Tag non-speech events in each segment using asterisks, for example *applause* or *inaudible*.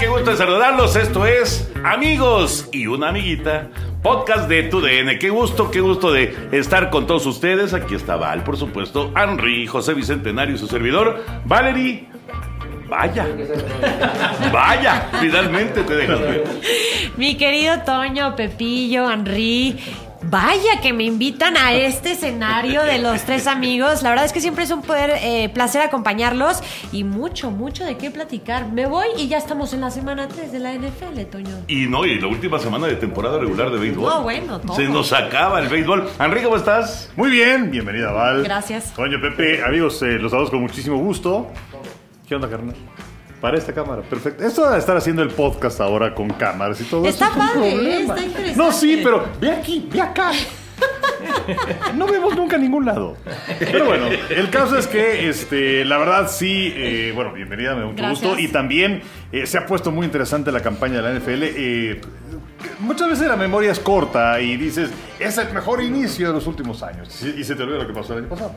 Qué gusto de saludarlos. Esto es Amigos y una amiguita, podcast de TUDN. Qué gusto, qué gusto de estar con todos ustedes. Aquí está Val, por supuesto, Henry, José Bicentenario y su servidor, Valerie. Vaya, *laughs* vaya, finalmente te dejas ver. Mi querido Toño, Pepillo, Henry. Vaya que me invitan a este escenario de los *laughs* tres amigos. La verdad es que siempre es un poder, eh, placer acompañarlos y mucho, mucho de qué platicar. Me voy y ya estamos en la semana 3 de la NFL, Toño. Y no, y la última semana de temporada regular de béisbol. No, bueno, todo. Se nos acaba el béisbol. Henry, ¿cómo estás? Muy bien, bienvenida Val. Gracias. Toño, Pepe, amigos, eh, los saludos con muchísimo gusto. ¿Qué onda, carnal? Para esta cámara, perfecto. Esto de estar haciendo el podcast ahora con cámaras y todo Está eso. es un padre, está interesante. No, sí, pero ve aquí, ve acá. *laughs* No vemos nunca a ningún lado. Pero bueno, el caso es que, este, la verdad, sí, eh, bueno, bienvenida, me da mucho Gracias. gusto. Y también eh, se ha puesto muy interesante la campaña de la NFL. eh, muchas veces la memoria es corta y dices, es el mejor inicio de los últimos años. Y y se te olvida lo que pasó el año pasado.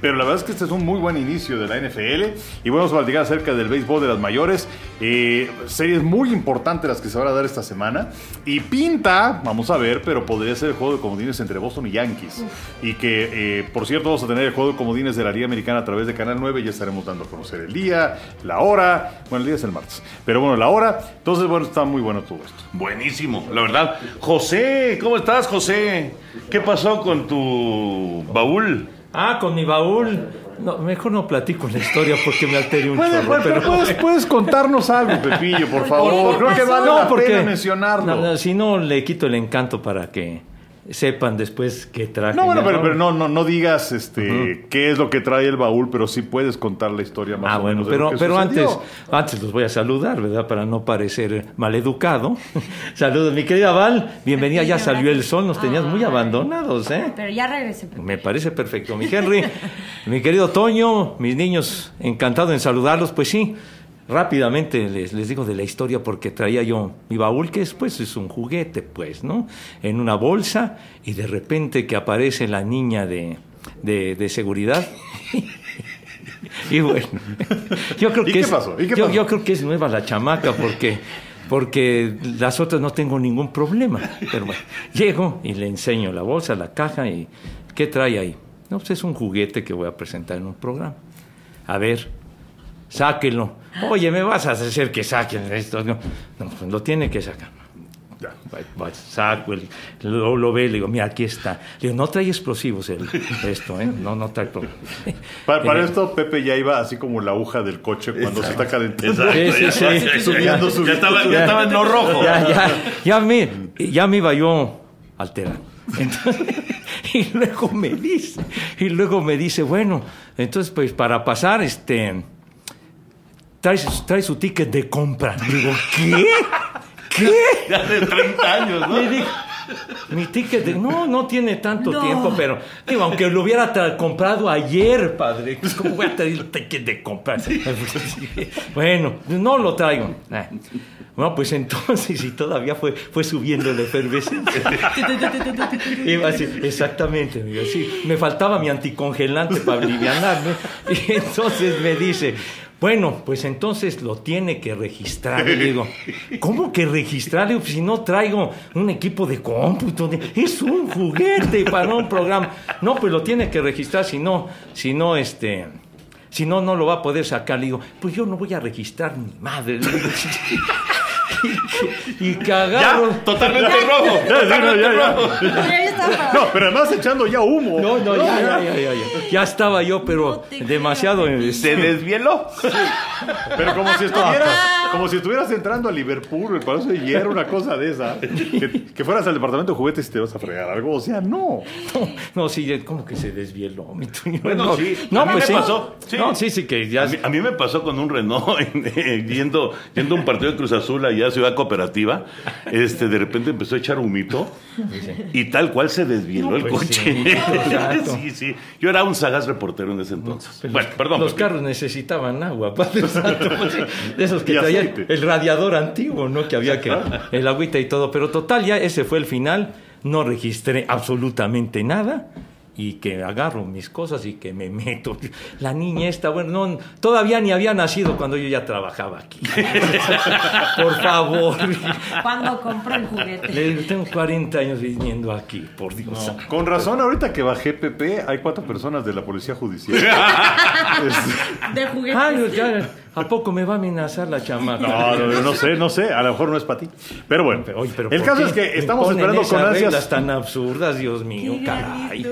Pero la verdad es que este es un muy buen inicio de la NFL. Y vamos a platicar acerca del béisbol de las mayores. Eh, series muy importantes las que se van a dar esta semana. Y pinta, vamos a ver, pero podría ser el juego de comodines entre Boston y Yankees. Y que, eh, por cierto, vamos a tener el juego de comodines de la Liga Americana a través de Canal 9. Ya estaremos dando a conocer el día, la hora. Bueno, el día es el martes. Pero bueno, la hora. Entonces, bueno, está muy bueno todo esto. Buenísimo, la verdad. José, ¿cómo estás, José? ¿Qué pasó con tu baúl? Ah, con mi baúl. No, mejor no platico la historia porque me alteré un Puedes, chorro, pero... puedes, puedes contarnos algo, Pepillo, por favor. Creo que vale No, la porque- pena mencionarlo. No, no, si no, le quito el encanto para que sepan después qué traje. No, bueno, pero, pero no, no, no digas este, qué es lo que trae el baúl, pero sí puedes contar la historia más Ah, o bueno, menos. de lo pero, que pero antes, sucedió. antes los voy a saludar, ¿verdad? Para no parecer maleducado. *laughs* Saludos, mi querida Val. Bienvenida, ya salió el sol, nos tenías muy abandonados, ¿eh? Pero ya regresé. Me parece perfecto, mi Henry. mi querido Toño, mis niños, encantado en saludarlos. Pues sí, rápidamente les, les digo de la historia porque traía yo mi baúl, que después es un juguete, pues, ¿no? En una bolsa y de repente que aparece la niña de, de, de seguridad. *laughs* y bueno, *laughs* yo creo ¿Y que qué es, pasó? ¿Y qué yo, pasó? yo creo que es nueva la chamaca porque porque las otras no tengo ningún problema. Pero bueno, llego y le enseño la bolsa, la caja y ¿qué trae ahí? No, pues es un juguete que voy a presentar en un programa. A ver, sáquenlo. Oye, ¿me vas a hacer que saquen esto? No, no pues lo tiene que sacar. Ya, saco, el, lo, lo ve, le digo, mira, aquí está. Le digo, no trae explosivos el, *laughs* esto, ¿eh? No, no trae. Para, para Eh, esto, Pepe ya iba así como la aguja del coche cuando se está calentando. Sí, sí, sí. Subiendo, ya, estaba, ya estaba en lo rojo. ya, ya, ya me, ya me iba yo. Entonces, *laughs* y luego me dice, y luego me dice, bueno, entonces pues para pasar, este, trae, su- trae su ticket de compra. Digo, ¿qué? ¿Qué? Ya de 30 años, ¿no? Le digo, mi ticket de... No, no tiene tanto No. tiempo, pero digo, aunque lo hubiera comprado ayer, padre, pues, *laughs* ¿cómo voy a traer el ticket de compra? *laughs* bueno, no lo traigo. Ah. Bueno, pues entonces, y todavía fue, fue subiendo la efervescencia. *laughs* Iba así, exactamente, amigo, sí. Me faltaba mi anticongelante para alivianarme. Y entonces me dice, bueno, pues entonces lo tiene que registrar. Y digo, *laughs* ¿cómo que registrar? Le digo, si no traigo un equipo de cómputo, de- es un juguete para un programa. No, pues lo tiene que registrar, si no, si no, este... Si no, no lo va a poder sacar. Le digo, pues yo no voy a registrar ni madre. *laughs* *laughs* *laughs* Y. Ya, totalmente rojo. No, ya, ya. Ya estaba. No, pero además echando ya humo. No, no, ya, ya, ya, ya, ya. Ya estaba yo, pero demasiado. ¿Se este, desvieló? Pero como si estuvieras como si estuvieras entrando a Liverpool, el Palacio de Hierro, una cosa de esa. Que, que fueras al departamento de juguetes y te vas a fregar algo. O sea, no. No, sí, como que se desvieló. Bueno, no, sí, no, a mí pues me sí. pasó, sí. No, sí, sí, que ya. A mí, a mí me pasó con un Renault en- *laughs* eh, yendo, yendo a un partido de Cruz Azul allá a Ciudad Cooperativa. Este, de repente empezó a echar humito y tal cual se desvieló el pues coche. sí, *laughs* sí, sí. Yo era un sagaz reportero en ese entonces. Pues bueno, los, perdón. Los carros necesitaban agua, Padre *laughs* Santo, pues De esos que traían el radiador antiguo, ¿no? Que había que. El agüita y todo. Pero total, ya ese fue el final. No registré absolutamente nada. Y que agarro mis cosas y que me *laughs* meto. La niña esta, bueno, no, todavía ni había nacido cuando yo ya trabajaba aquí. *laughs* Por favor. Cuando compró el juguete. Le digo, tengo 40 años viniendo aquí, por Dios. Con razón, ahorita que bajé PP, hay cuatro personas de la policía judicial. *laughs* De juguetes. Ay, ya, ¿a poco me va a amenazar la chamaca? no, no, no sé, no sé. A lo mejor no es para ti. Pero bueno, Pero, oye, pero el ¿por caso es que estamos esperando con ansias. tan absurdas, Dios mío, Qué gran caray.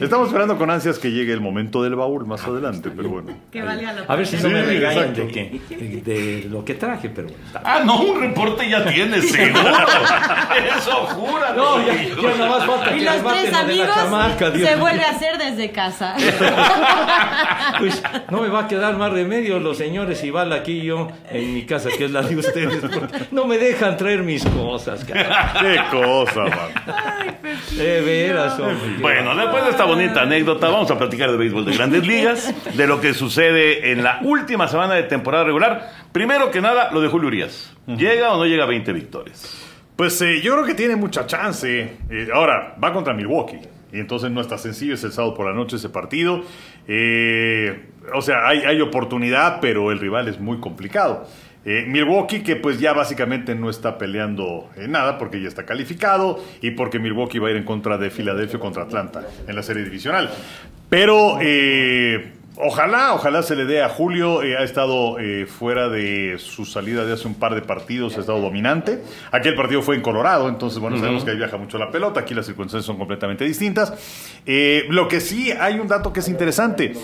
Estamos esperando con ansias que llegue el momento del baúl más adelante, pero bueno. Que valga la A ver si no me regañan de, que, de, lo que traje, pero... Ah, no, un reporte ya tienes, *laughs* seguro. Eso, jura. No, ya, ya nada más falta Y que los tres amigos chamaca, Dios se mío. vuelve a hacer desde casa. *laughs* Pues no me va a quedar más remedio los señores Igual aquí yo en mi casa, que es la de ustedes. porque No me dejan traer mis cosas. Qué cosa, man. De veras, hombre. Bueno, después de esta bonita anécdota, vamos a platicar de béisbol de grandes ligas, de lo que sucede en la última semana de temporada regular. Primero que nada, lo de Julio Urias. ¿Llega o no llega a 20 victorias? Pues eh, yo creo que tiene mucha chance. Eh, ahora, va contra Milwaukee. Y entonces no está sencillo, es el sábado por la noche ese partido. Eh, o sea, hay, oportunidad, pero el rival es muy complicado. Eh, Milwaukee, que pues ya básicamente no está peleando en nada porque ya está calificado y porque Milwaukee va a ir en contra de Filadelfia contra Atlanta en la serie divisional. Pero eh, ojalá, ojalá se le dé a Julio. eh, ha estado eh, fuera de su salida de hace un par de partidos, ha estado dominante. Aquel partido fue en Colorado, entonces bueno, sabemos que ahí viaja mucho la pelota. Aquí las circunstancias son completamente distintas. Eh, lo que sí, hay un dato que es interesante.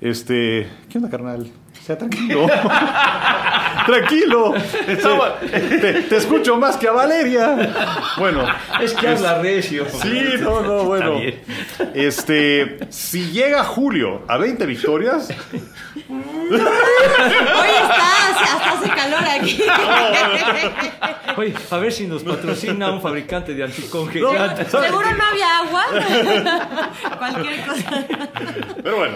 Este, ¿qué onda, carnal? Sea tranquilo. *laughs* tranquilo. Estaba- Te, te escucho más que a Valeria. Bueno, Es que habla recio. Sí, no, no, bueno. Este, si llega Julio a 20 victorias, Hoy está, hasta hace calor aquí. *laughs* Oye, a ver si nos patrocina un fabricante de anticongelantes. Seguro no había agua. *laughs* Cualquier cosa. pero bueno,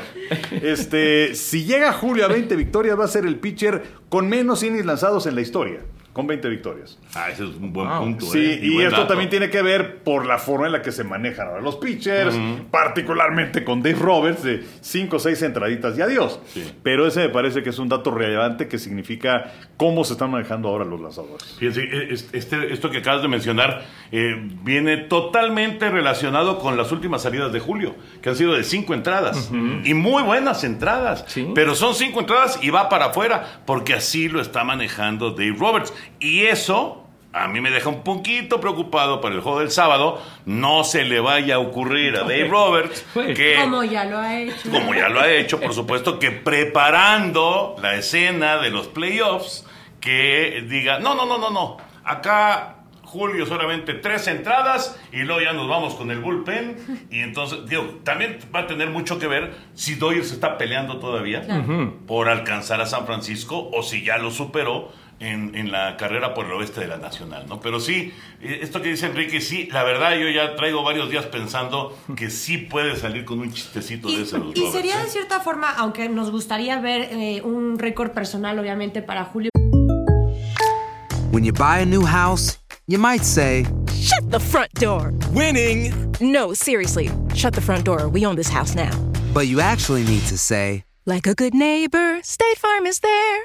este, si llega Julio a 20 victorias, va a ser el pitcher con menos innings lanzados en la historia, con 20 victorias. Ah, ese es un buen Wow. punto. Sí, ¿eh? y, buen esto dato. también tiene que ver por la forma en la que se manejan ahora los pitchers, particularmente con Dave Roberts, de 5 o 6 entraditas y adiós. Pero ese me parece que es un dato relevante que significa cómo se están manejando ahora los lanzadores. Fíjense, es- este, esto que acabas de mencionar eh, viene totalmente relacionado con las últimas salidas de Julio, que han sido de cinco entradas. Y muy buenas entradas. Sí. Pero son cinco entradas y va para afuera, porque así lo está manejando Dave Roberts. Y eso... A mí me deja un poquito preocupado para el juego del sábado. No se le vaya a ocurrir a Dave Roberts que Como ya lo ha hecho. como ya lo ha hecho, por supuesto, que preparando la escena de los playoffs, que diga, no, no, no, no, no, acá Julio solamente tres entradas y luego ya nos vamos con el bullpen y entonces, digo, también va a tener mucho que ver si Doyers está peleando todavía por alcanzar a San Francisco o si ya lo superó. En, en la carrera por el oeste de la Nacional, ¿no? Pero sí, eh, esto que dice Enrique, sí, la verdad yo ya traigo varios días pensando que sí puede salir con un chistecito de Y, ese. los y Roberts, sería ¿eh? de cierta forma, aunque nos gustaría ver eh, un récord personal, obviamente, para Julio. When you buy a new house, you might say, Shut the front door. Winning! No, seriously. Shut the front door. We own this house now. but you actually need to say, Like a good neighbor, State Farm is there.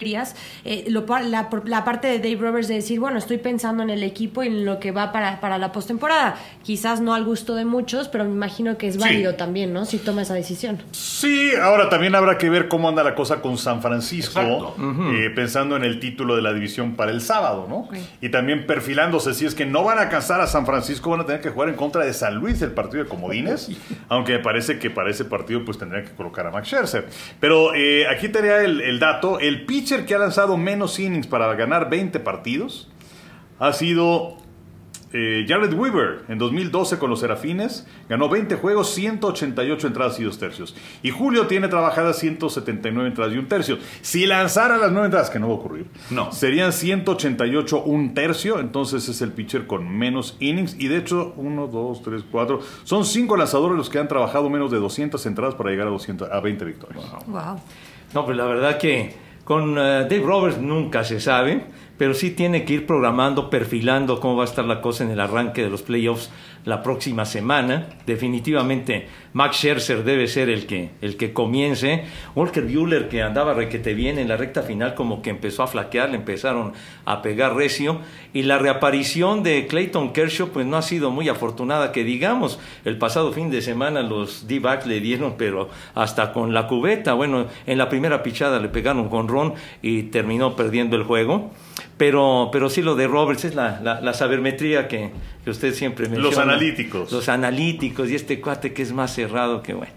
Querías, eh, lo la, parte de Dave Roberts de decir, bueno, estoy pensando en el equipo y en lo que va para, para la postemporada. Quizás no al gusto de muchos, pero me imagino que es válido también, ¿no? Si toma esa decisión. Sí, ahora también habrá que ver cómo anda la cosa con San Francisco, eh, pensando en el título de la división para el sábado, ¿no? Y también perfilándose, si es que no van a alcanzar a San Francisco, van a tener que jugar en contra de San Luis, el partido de comodines, *laughs* aunque me parece que para ese partido pues tendrían que colocar a Max Scherzer. Pero eh, aquí tenía el, el dato, el pitcher que ha lanzado menos innings para ganar 20 partidos ha sido eh, Jared Weaver en 2012 con los Serafines ganó 20 juegos, 188 entradas y dos tercios. Y Julio tiene trabajadas 179 entradas y un tercio. Si lanzara las 9 entradas, que no va a ocurrir, No. serían 188 un tercio. Entonces es el pitcher con menos innings. Y de hecho, 1, 2, 3, 4. Son 5 lanzadores los que han trabajado menos de 200 entradas para llegar a, 200, a 20 victorias. Wow. No, pues la verdad que con eh, Dave Roberts nunca se sabe, pero sí tiene que ir programando, perfilando cómo va a estar la cosa en el arranque de los playoffs la próxima semana. Definitivamente Max Scherzer debe ser el que, el que comience. Walker Buehler, que andaba requete bien en la recta final, como que empezó a flaquear, le empezaron a pegar recio. Y la reaparición de Clayton Kershaw, pues no ha sido muy afortunada, que digamos, el pasado fin de semana los D-backs le dieron, pero hasta con la cubeta. Bueno, en la primera pichada le pegaron con Ron y terminó perdiendo el juego. Pero, pero sí lo de Roberts es la, la, la sabermetría que, que usted siempre menciona. Los analíticos. Los analíticos y este cuate que es más cerrado que bueno.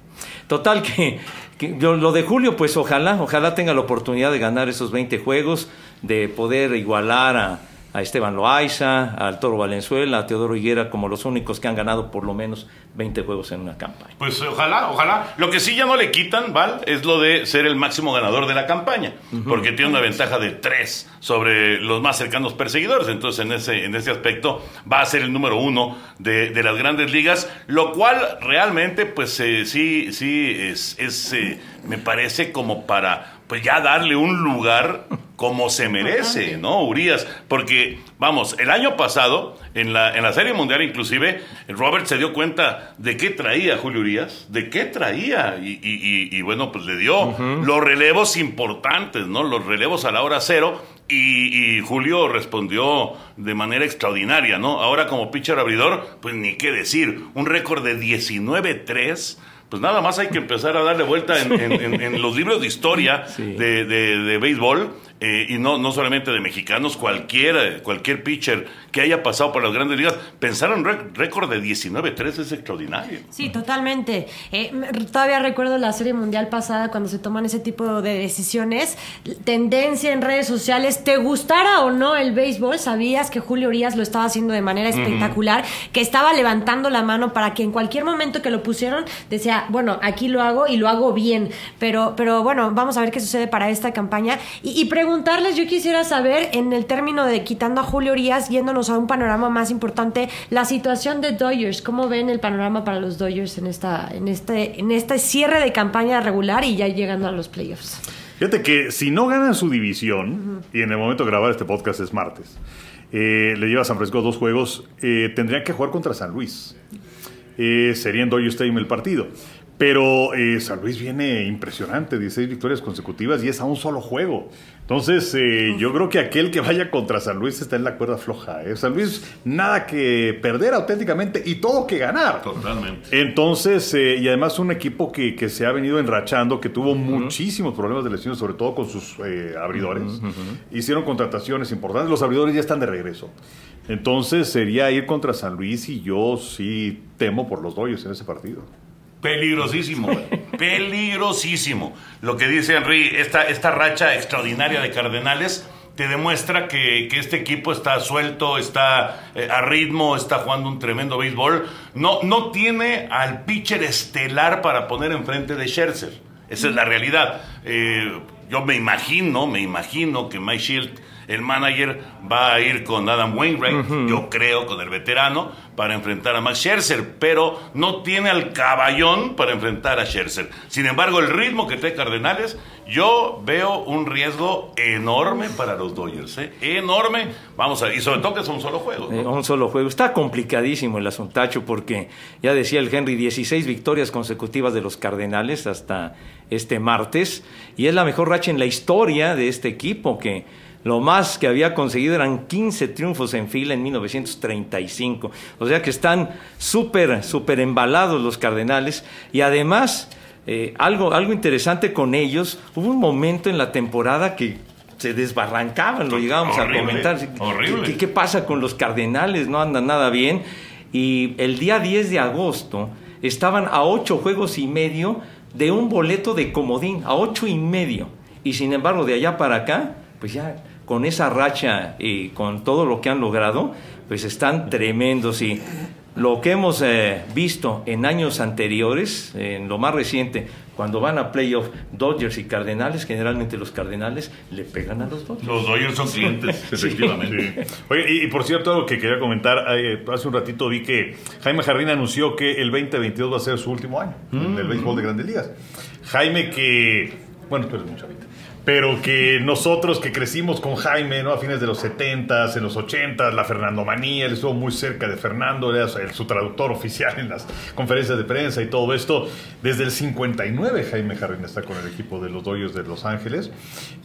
Total que, que yo- lo de Julio, pues ojalá, ojalá tenga la oportunidad de ganar esos 20 juegos, de poder igualar a, a Esteban Loaiza, al Toro Valenzuela, a Teodoro Higuera como los únicos que han ganado por lo menos 20 juegos en una campaña. Pues ojalá, ojalá. Lo que sí ya no le quitan, Val, es lo de ser el máximo ganador de la campaña. Porque tiene una ventaja de tres sobre los más cercanos perseguidores. Entonces, en ese, en ese aspecto, va a ser el número uno de, de las grandes ligas. Lo cual realmente, pues eh, sí, sí, es, es eh, me parece como para pues ya darle un lugar como se merece, ¿no, Urias? Porque, vamos, el año pasado, en la, en la Serie Mundial inclusive, Robert se dio cuenta de qué traía Julio Urias, de qué traía, y, y- y- y, bueno, pues le dio los relevos importantes, ¿no? Los relevos a la hora cero, y, y Julio respondió de manera extraordinaria, ¿no? Ahora como pitcher abridor, pues ni qué decir, un récord de 19-3 pues nada más hay que empezar a darle vuelta en, en- en- en los libros de historia Sí. de, de- de béisbol eh, y no, no solamente de mexicanos, cualquier, cualquier pitcher que haya pasado por las grandes ligas, pensar en un récord de 19-3 es extraordinario. Sí, totalmente. Eh, todavía recuerdo la serie mundial pasada cuando se toman ese tipo de decisiones. Tendencia en redes sociales, te gustara o no el béisbol, sabías que Julio Urias lo estaba haciendo de manera espectacular, que estaba levantando la mano para que en cualquier momento que lo pusieron decía, bueno, aquí lo hago y lo hago bien. Pero, pero bueno, vamos a ver qué sucede para esta campaña. Y, y preguntarles, yo quisiera saber, en el término de quitando a Julio Urias, yéndonos a un panorama más importante, la situación de Dodgers. ¿Cómo ven el panorama para los Dodgers en esta, en este, en este cierre de campaña regular y ya llegando a los playoffs? Fíjate que si no ganan su división, y en el momento de grabar este podcast es martes, eh, le lleva a San Francisco dos juegos, eh, tendrían que jugar contra San Luis. Eh, sería en Dodger Stadium el partido. Pero eh, San Luis viene impresionante, 16 victorias consecutivas y es a un solo juego. Entonces, eh, yo creo que aquel que vaya contra San Luis está en la cuerda floja. ¿eh? San Luis, nada que perder auténticamente y todo que ganar. Totalmente. Entonces, eh, y además un equipo que, que se ha venido enrachando, que tuvo muchísimos problemas de lesiones, sobre todo con sus eh, abridores. Hicieron contrataciones importantes, los abridores ya están de regreso. Entonces sería ir contra San Luis y yo sí temo por los Dodgers en ese partido. Peligrosísimo, peligrosísimo. Lo que dice Henry, esta, esta racha extraordinaria de Cardenales te demuestra que, que este equipo está suelto, está eh, a ritmo, está jugando un tremendo béisbol. No, no tiene al pitcher estelar para poner enfrente de Scherzer. Esa es la realidad. Eh, yo me imagino, me imagino que Mike Shield el manager va a ir con Adam Wainwright, yo creo, con el veterano, para enfrentar a Max Scherzer, pero no tiene al caballón para enfrentar a Scherzer. Sin embargo, el ritmo que trae Cardenales, yo veo un riesgo enorme para los Dodgers, ¿eh? enorme. Vamos a y sobre todo que es un solo juego. ¿no? Eh, un solo juego. Está complicadísimo el asuntacho porque ya decía el Henry, 16 victorias consecutivas de los Cardenales hasta este martes y es la mejor racha en la historia de este equipo que lo más que había conseguido eran 15 triunfos en fila en 1935. O sea que están súper, súper embalados los Cardenales y además... eh, algo, algo interesante con ellos, hubo un momento en la temporada que se desbarrancaban, lo llegábamos a comentar. horrible. ¿Qué, qué pasa con los Cardenales? No andan nada bien. Y el día 10 de agosto estaban a ocho juegos y medio de un boleto de comodín, a ocho y medio. Y sin embargo, de allá para acá, pues ya con esa racha y con todo lo que han logrado, pues están tremendos. Y lo que hemos eh, visto en años anteriores, en lo más reciente, cuando van a playoff Dodgers y Cardenales, generalmente los Cardenales le pegan a los Dodgers. Los Dodgers son clientes, *laughs* efectivamente. Sí. Oye, y, y por cierto, algo que quería comentar, eh, hace un ratito vi que Jaime Jardín anunció que el 2022 va a ser su último año en el béisbol de Grandes Ligas. Jaime que, bueno, tú eres muy chavito, pero que nosotros que crecimos con Jaime, ¿no? A fines de los 70s, en los 80s, la Fernandomanía, él estuvo muy cerca de Fernando, era su, traductor *laughs* oficial en las conferencias de prensa y todo esto. Desde el 59 Jaime Jardín está con el equipo de los Dodgers de Los Ángeles.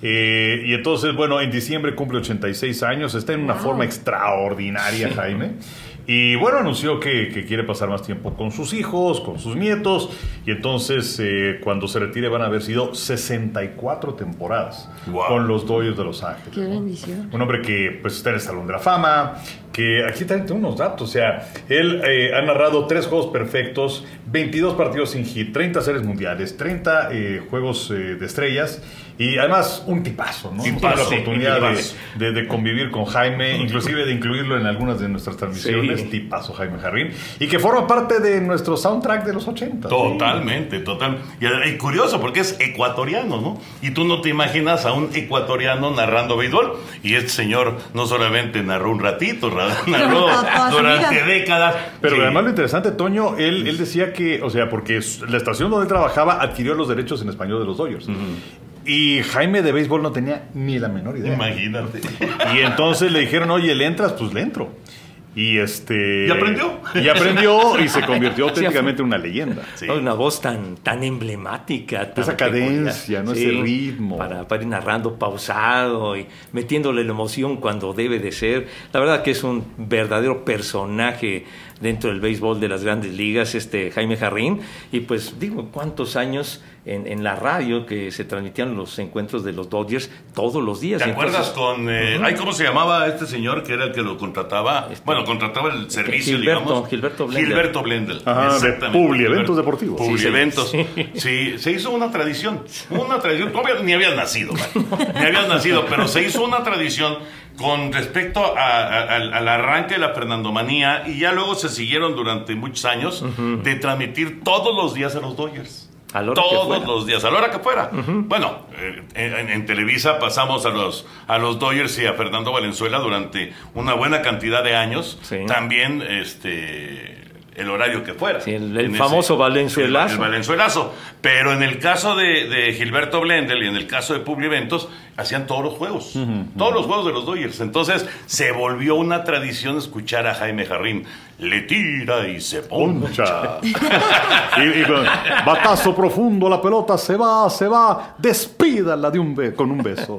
Eh, y entonces, bueno, en diciembre cumple 86 años, está en una forma extraordinaria Jaime. Y bueno, anunció que, que quiere pasar más tiempo con sus hijos, con sus nietos. Y entonces, eh, cuando se retire, van a haber sido 64 temporadas Wow. con los Dodgers de Los Ángeles. Qué bendición. Un hombre que pues está en el Salón de la Fama, que aquí también tengo unos datos, o sea, él eh, ha narrado tres juegos perfectos, 22 partidos sin hit, 30 series mundiales, 30 eh, juegos eh, de estrellas y además un tipazo, ¿no? Tipazo, la oportunidad un de, de- de convivir con Jaime, *laughs* inclusive de incluirlo en algunas de nuestras transmisiones, Sí. tipazo Jaime Jarrín, y que forma parte de nuestro soundtrack de los 80. Totalmente, total. Y, y curioso porque es ecuatoriano, ¿no? Y tú no te imaginas a un ecuatoriano narrando béisbol. Y este señor no solamente narró un ratito, ra- *laughs* narró durante décadas. Pero Sí. además lo interesante, Toño, él, él decía que, o sea, porque la estación donde él trabajaba adquirió los derechos en español de los Dodgers. Y Jaime de béisbol no tenía ni la menor idea. Imagínate. Y entonces le dijeron, oye, ¿le entras? Pues le entro. Y este. ¿Y aprendió? Y aprendió *laughs* y se convirtió auténticamente en una leyenda. Una voz tan, tan emblemática. tan Esa cadencia, ¿no? Ese ritmo. Para, para ir narrando pausado y metiéndole la emoción cuando debe de ser. La verdad que es un verdadero personaje dentro del béisbol de las grandes ligas, este Jaime Jarrín. Y pues digo, ¿cuántos años en, en la radio que se transmitían los encuentros de los Dodgers todos los días? ¿Te Entonces, acuerdas con... eh, ay, ¿Cómo se llamaba este señor que era el que lo contrataba? Este, bueno, contrataba el servicio, Gilberto, digamos. Gilberto Blendel. Gilberto Blendel. Ajá, de exactamente. Publi, Gilberto. eventos deportivos. Publi, Sí, sí. eventos. Sí, se hizo una tradición. Una tradición. Tú habías- ni habías nacido, man. *laughs* Ni habías nacido, pero se hizo una tradición con respecto a- a- al, al arranque de la Fernandomanía y ya luego se siguieron durante muchos años de transmitir todos los días a los Dodgers. A la hora Todos los días, a la hora que fuera. Bueno, eh, en, en Televisa pasamos a los, a los Dodgers y a Fernando Valenzuela durante una buena cantidad de años. Sí. También este el horario que fuera. Sí, el- famoso Valenzuelazo. El, el Valenzuelazo. Pero en el caso de, de Gilberto Blendel y en el caso de Publiventos, hacían todos los juegos. Todos los juegos de los Dodgers. Entonces se volvió una tradición escuchar a Jaime Jarrín. Le tira y se poncha. *laughs* Y, batazo profundo, la pelota se va, se va, despídala de un con un beso.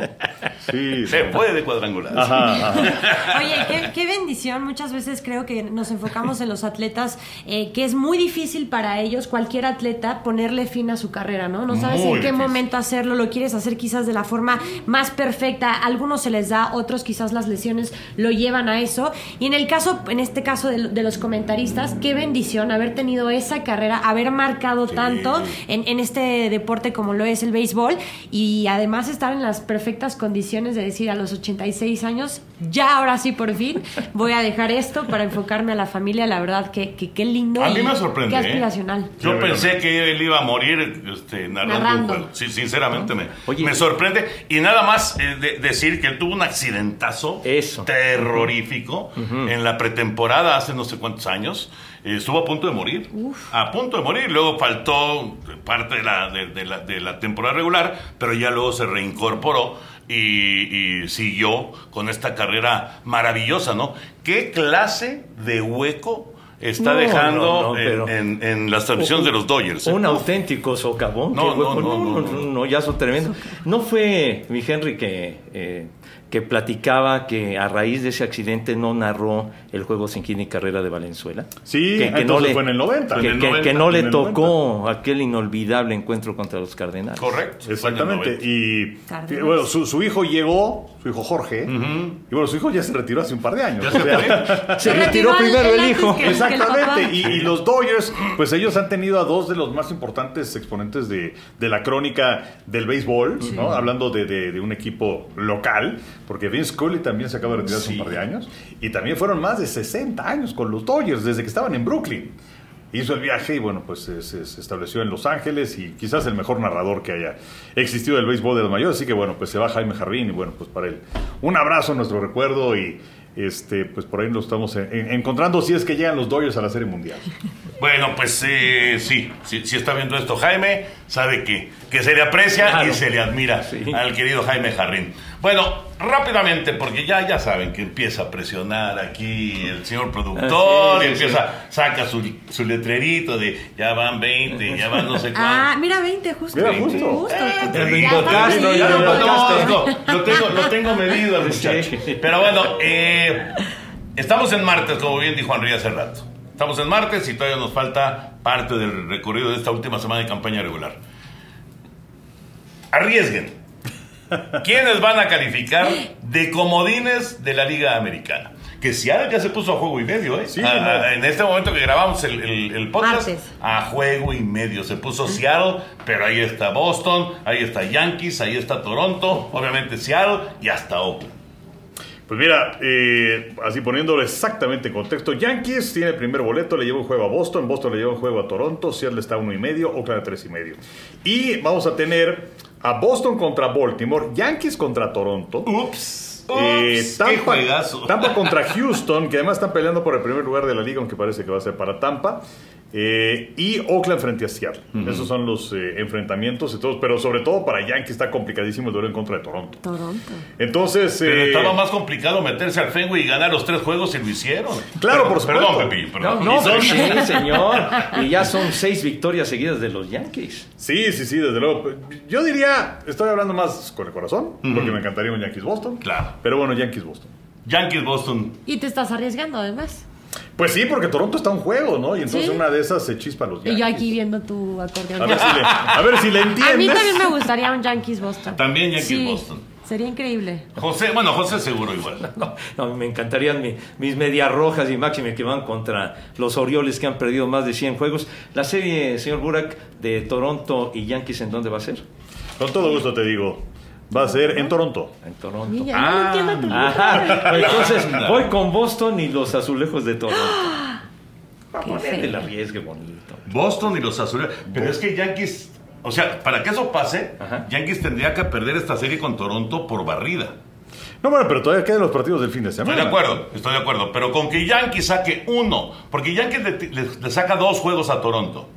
Sí. *laughs* Se puede cuadrangular. Ajá, ajá. Oye, qué, qué bendición. Muchas veces creo que nos enfocamos en los atletas, eh, que es muy difícil para ellos, cualquier atleta, ponerle fin a su carrera, ¿no? No sabes Muy en qué difícil. momento hacerlo, lo quieres hacer quizás de la forma más perfecta. A algunos se les da, otros quizás las lesiones lo llevan a eso. Y en el caso, en este caso de, de los comentaristas, qué bendición haber tenido esa carrera, haber marcado tanto en, en este deporte como lo es el béisbol y además estar en las perfectas condiciones decisiones de decir a los 86 años, ya ahora sí por fin voy a dejar esto para enfocarme a la familia. La verdad que que qué lindo. A mí me sorprende. Qué ¿eh? aspiracional. Yo pensé que él iba a morir este, narrando, Narrando. un juego. Sí, sinceramente me, Oye. me sorprende. Y nada más eh, de- decir que él tuvo un accidentazo Eso. terrorífico en la pretemporada hace no sé cuántos años. Eh, estuvo a punto de morir. A punto de morir. Luego faltó parte de la, de, de la, de la temporada regular, pero ya luego se reincorporó. Y, y siguió con esta carrera maravillosa, ¿no? ¿Qué clase de hueco está No, dejando no, no, en- pero- en, en las transmisiones de los Dodgers? eh? Un auténtico socavón. No, qué no, hueco. no, no, no, no. no, ya son tremendo. No fue mi Henry que, eh, que platicaba que a raíz de ese accidente no narró el juego sin ni carrera de Valenzuela. Sí, que, entonces fue en el 90. Que, En el que- 90, que no le tocó aquel inolvidable encuentro contra los Cardenales. Correcto. Exactamente. Y y, bueno, su, su hijo llegó, su hijo Jorge, y bueno, su hijo ya se retiró hace un par de años. Ya O *laughs* se sea, Se retiró primero el hijo. que- que el papá. Exactamente, y, y los Dodgers, pues ellos han tenido a dos de los más importantes exponentes de, de la crónica del béisbol, ¿no? Hablando de, de- de un equipo local, porque Vince Scully también se acaba de retirar hace un par de años, y también fueron más de 60 años con los Dodgers, desde que estaban en Brooklyn. Hizo el viaje y bueno, pues se, se- se estableció en Los Ángeles y quizás el mejor narrador que haya existido del béisbol de los mayores. Así que bueno, pues se va Jaime Jarrín y bueno, pues para él un abrazo, nuestro recuerdo y este pues por ahí lo estamos en- en- encontrando si es que llegan los Dodgers a la Serie Mundial. *laughs* Bueno, pues eh, sí, sí, sí está viendo esto Jaime, sabe que, que se le aprecia Claro. y se le admira Sí. al querido Jaime Jarrín. Bueno, rápidamente, porque ya, ya saben que empieza a presionar aquí el señor productor, Ah, sí, y sí, empieza, saca su, su letrerito de ya van 20, ya van no sé cuánto. Ah, mira, 20, justo. Mira, justo. Eh, está invocaste, bien. Ya lo conozco, lo tengo, lo tengo medido al muchacho. Sí. Pero bueno, eh, estamos en martes, como bien dijo Henry hace rato. Estamos en martes y todavía nos falta parte del recorrido de esta última semana de campaña regular. Arriesguen. ¿Quiénes van a calificar de comodines de la Liga Americana? Que Seattle ya se puso a juego y medio, ¿eh? Sí, A- no. a- en este momento que grabamos el, el- el podcast, Martes. a juego y medio. Se puso Seattle, pero ahí está Boston, ahí está Yankees, ahí está Toronto, obviamente Seattle y hasta Oakland. Pues mira, eh, así poniéndolo exactamente en contexto, Yankees tiene el primer boleto, le lleva un juego a Boston, Boston le lleva un juego a Toronto, Seattle está a uno y medio, Oakland a tres y medio. Y vamos a tener a Boston contra Baltimore, Yankees contra Toronto. Ups. Eh, Ups, Tampa. Tampa contra *laughs* Houston, que además están peleando por el primer lugar de la liga, aunque parece que va a ser para Tampa. Eh, y Oakland frente a Seattle. Esos son los eh, enfrentamientos y todos, pero sobre todo para Yankees está complicadísimo el duelo en contra de Toronto. Toronto. Entonces, Pero eh, estaba más complicado meterse al Fenway y ganar los tres juegos y lo hicieron. Claro, por Perdón, supuesto. Pepillo, No, perdón. no, son- sí, señor. *laughs* Y ya son seis victorias seguidas de los Yankees. Sí, sí, sí, desde luego. Yo diría, estoy hablando más con el corazón, porque me encantaría un Yankees Boston. Claro. Pero bueno, Yankees Boston. Yankees Boston. Y te estás arriesgando además. Pues sí, porque Toronto está un juego, ¿no? Y entonces Sí. una de esas se chispa a los Yankees. Y yo aquí viendo tu acordeón. A ver si le, a ver si le *laughs* A mí entiendes. también me gustaría un Yankees Boston. También Yankees Sí, Boston. Sería increíble. José, bueno, José seguro igual. *laughs* No, no, me encantarían mi- mis medias rojas y máxime que van contra los Orioles que han perdido más de 100 juegos. La serie, señor Burak, de Toronto y Yankees, ¿en dónde va a ser? Con todo gusto te digo. Va a ser en Toronto. En Toronto. Mira, no entiendo tu Ajá. *laughs* Entonces voy con Boston y los azulejos de Toronto. *gasps* Qué Ponerle feo. el arriesgue bonito. Boston y los azules. Pero es que Yankees, o sea, para que eso pase, Ajá. Yankees tendría que perder esta serie con Toronto por barrida. No, bueno, pero todavía quedan los partidos del fin de semana. Estoy de acuerdo, estoy de acuerdo. Pero con que Yankees saque uno, porque Yankees le, le- le saca dos juegos a Toronto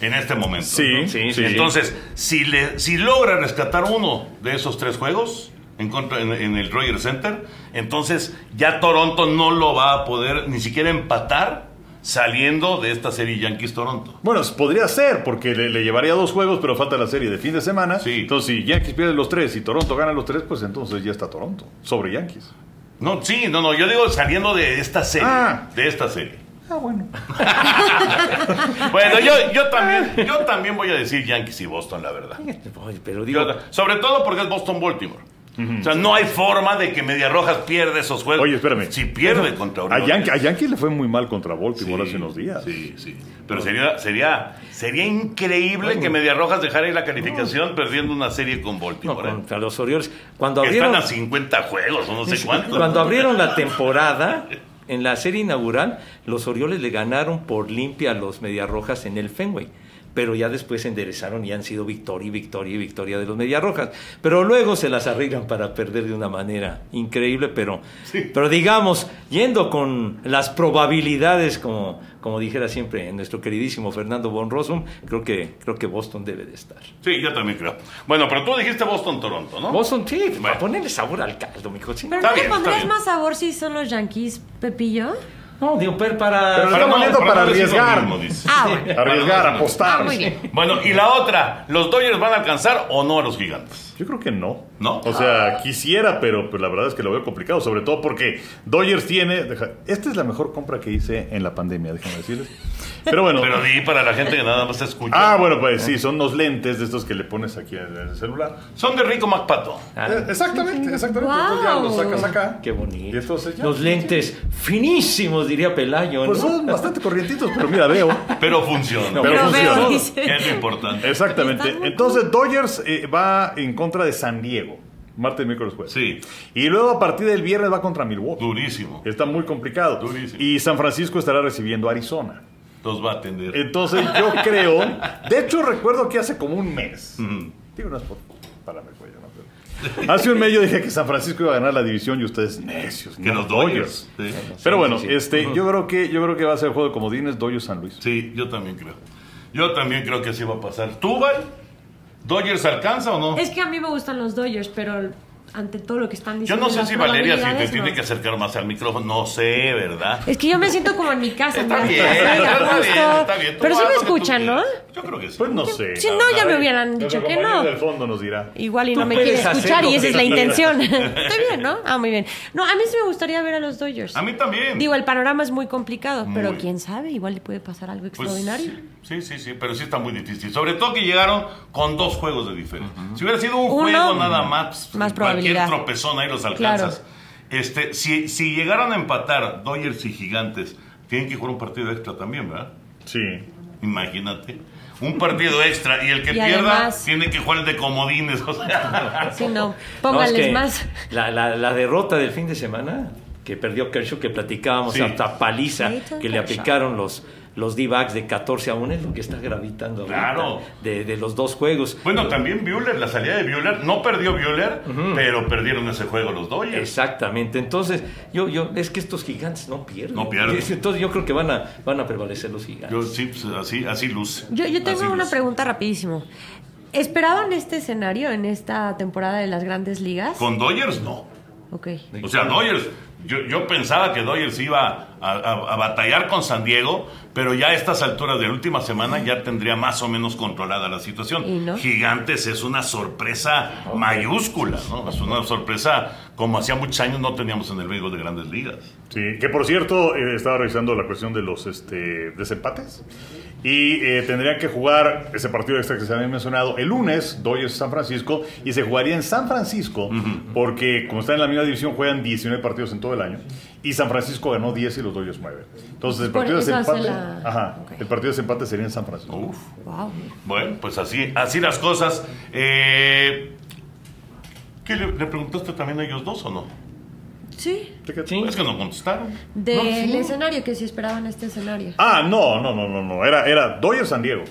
en este momento. Sí, ¿no? sí, sí. Entonces, si, le, si logra rescatar uno de esos tres juegos en, contra, en, en el Rogers Center, entonces ya Toronto no lo va a poder ni siquiera empatar saliendo de esta serie Yankees-Toronto. Bueno, podría ser, porque le, le llevaría dos juegos, pero falta la serie de fin de semana. Sí. Entonces, si Yankees pierde los tres y Toronto gana los tres, pues entonces ya está Toronto. Sobre Yankees. No, sí, no, no, yo digo saliendo de esta serie. Ah. De esta serie. Ah, bueno. *laughs* Bueno, yo, yo, también, yo también voy a decir Yankees y Boston, la verdad. Pero digo, Yo- sobre todo porque es Boston-Baltimore. O sea, no hay forma de que Media Rojas pierda esos juegos. Oye, espérame. Si pierde contra A Orioles. Yankee, a Yankee le fue muy mal contra Baltimore hace unos días. Sí, sí. Pero sería, sería, sería increíble que Media Rojas dejara ahí la calificación perdiendo una serie con No, Baltimore. ¿eh? contra los Orioles. Cuando abrieron, están a 50 juegos o no sé *laughs* cuántos. cuando abrieron la temporada, *laughs* en la serie inaugural, los Orioles le ganaron por limpia a los Mediarrojas en el Fenway. Pero ya después se enderezaron y han sido victoria y victoria y victoria de los Mediarrojas. Pero luego se las arreglan para perder de una manera increíble. Pero, pero digamos, yendo con las probabilidades, como, como dijera siempre nuestro queridísimo Fernando von Rossum, creo que, creo que Boston debe de estar. Sí, yo también creo. Bueno, pero tú dijiste Boston-Toronto, ¿no? Boston, sí, Bueno. para ponerle sabor al caldo, mijo. sí. Pero Está ¿no le pondrías más sabor si son los Yankees, Pepillo? No, digo, pero para... Pero Para arriesgar. mismo, dice. Ah, bueno. Arriesgar, apostar. Ah, muy bien. Bueno, y la otra, ¿los Dodgers van a alcanzar o no a los gigantes? Yo creo que no. ¿No? O sea, quisiera, pero pues, la verdad es que lo veo complicado, sobre todo porque Dodgers tiene. deja- esta es la mejor compra que hice en la pandemia, déjame decirles. Pero bueno. Pero di para la gente que nada más escucha. ah, bueno, pues sí, son unos lentes de estos que le pones aquí en el celular. Son de Rico MacPato. Ah, Eh, exactamente, exactamente. Wow. Entonces ya los sacas acá. Qué bonito. Y entonces ya. Los lentes finísimos, diría Pelayo. Pues ¿no? son bastante corrientitos, pero mira, veo. Pero funciona. Pero Pero funciona. dice. Es lo importante. Exactamente. Entonces, Dodgers eh, va en contra de San Diego. Martes, miércoles, jueves. Sí, Y luego a partir del viernes va contra Milwaukee. durísimo. Está muy complicado. Durísimo. Y San Francisco estará recibiendo a Arizona. Los va a atender. Entonces yo *laughs* creo, de hecho recuerdo que hace como un mes, digo unas por, párame el cuello, ¿no? Pero- hace un mes yo dije que San Francisco iba a ganar la división y ustedes necios, Que no, los Dodgers. Sí. Pero bueno, sí, sí. este, yo creo que yo creo que va a ser el juego de comodines Dodgers San Luis. Sí, yo también creo. Yo también creo que así va a pasar. ¿Tú, Val? ¿Dodgers alcanza o no? Es que a mí me gustan los Dodgers, pero ante todo lo que están Yo diciendo. no sé si Valeria si te tiene no. que acercar más al micrófono. No sé, ¿verdad? Es que yo me siento como en mi casa. Está bien, está bien, está bien. Tú Pero sí me escuchan, ¿no? Yo creo que sí. Pues no sé. Si no, ya me hubieran dicho que no. del fondo nos dirá. Igual y no me quiere escuchar y esa es la intención. Estoy bien, ¿no? Ah, muy bien. No, a mí sí me gustaría ver a los Dodgers. A mí también. Digo, el panorama es muy complicado, pero Muy. quién sabe, igual le puede pasar algo Pues, extraordinario. sí, sí, sí, pero sí está muy difícil. Sobre todo que llegaron con dos juegos de diferencia. Si hubiera sido un Uno, juego nada más, pues, más cualquier tropezón ahí los alcanzas. Este, si, si llegaran a empatar Dodgers y Gigantes, tienen que jugar un partido extra también, ¿verdad? Sí. Imagínate. Un partido extra y el que Y pierda además- tiene que jugar el de comodines. O sea, *laughs* Si no, No, póngales es que más. La, la- la derrota del fin de semana que perdió Kershaw, que platicábamos, Sí. hasta paliza que le aplicaron los, los D-backs de 14 a 1, es lo que está gravitando Claro. de, de los dos juegos. Bueno, también Bueller, la salida de Bueller, no perdió Bueller, pero perdieron ese juego los Dodgers. Exactamente, entonces yo, yo, es que estos gigantes no pierden. No pierden. Entonces yo creo que van a, van a prevalecer los gigantes. Yo sí, pues, así, así luce. Yo, yo tengo Así una luce. pregunta rapidísimo. ¿Esperaban este escenario en esta temporada de las grandes ligas? Con Dodgers no. Ok. O sea, Dodgers, yo, yo pensaba que Dodgers iba a, a- a batallar con San Diego, pero ya a estas alturas de la última semana ya tendría más o menos controlada la situación. Gigantes es una sorpresa mayúscula, ¿no? Es una sorpresa como hacía muchos años no teníamos en el béisbol de grandes ligas. Sí, que por cierto, eh, estaba revisando la cuestión de los este, desempates. Y eh, tendrían que jugar ese partido extra que se había mencionado el lunes, Dodgers San Francisco, y se jugaría en San Francisco, porque como están en la misma división, juegan 19 partidos en todo el año. Y San Francisco ganó 10 y los Dodgers 9. Entonces el partido de desempate. la- Ajá, el partido de desempate sería en San Francisco. Uf. Wow. Bueno, pues así, así las cosas. Eh, ¿Qué le, le preguntaste también a ellos dos o no? Sí. Sí. Es que no contestaron. Del No, sí. escenario, que si esperaban este escenario. Ah, no, no, no, no, no. Era, era Dodgers San Diego.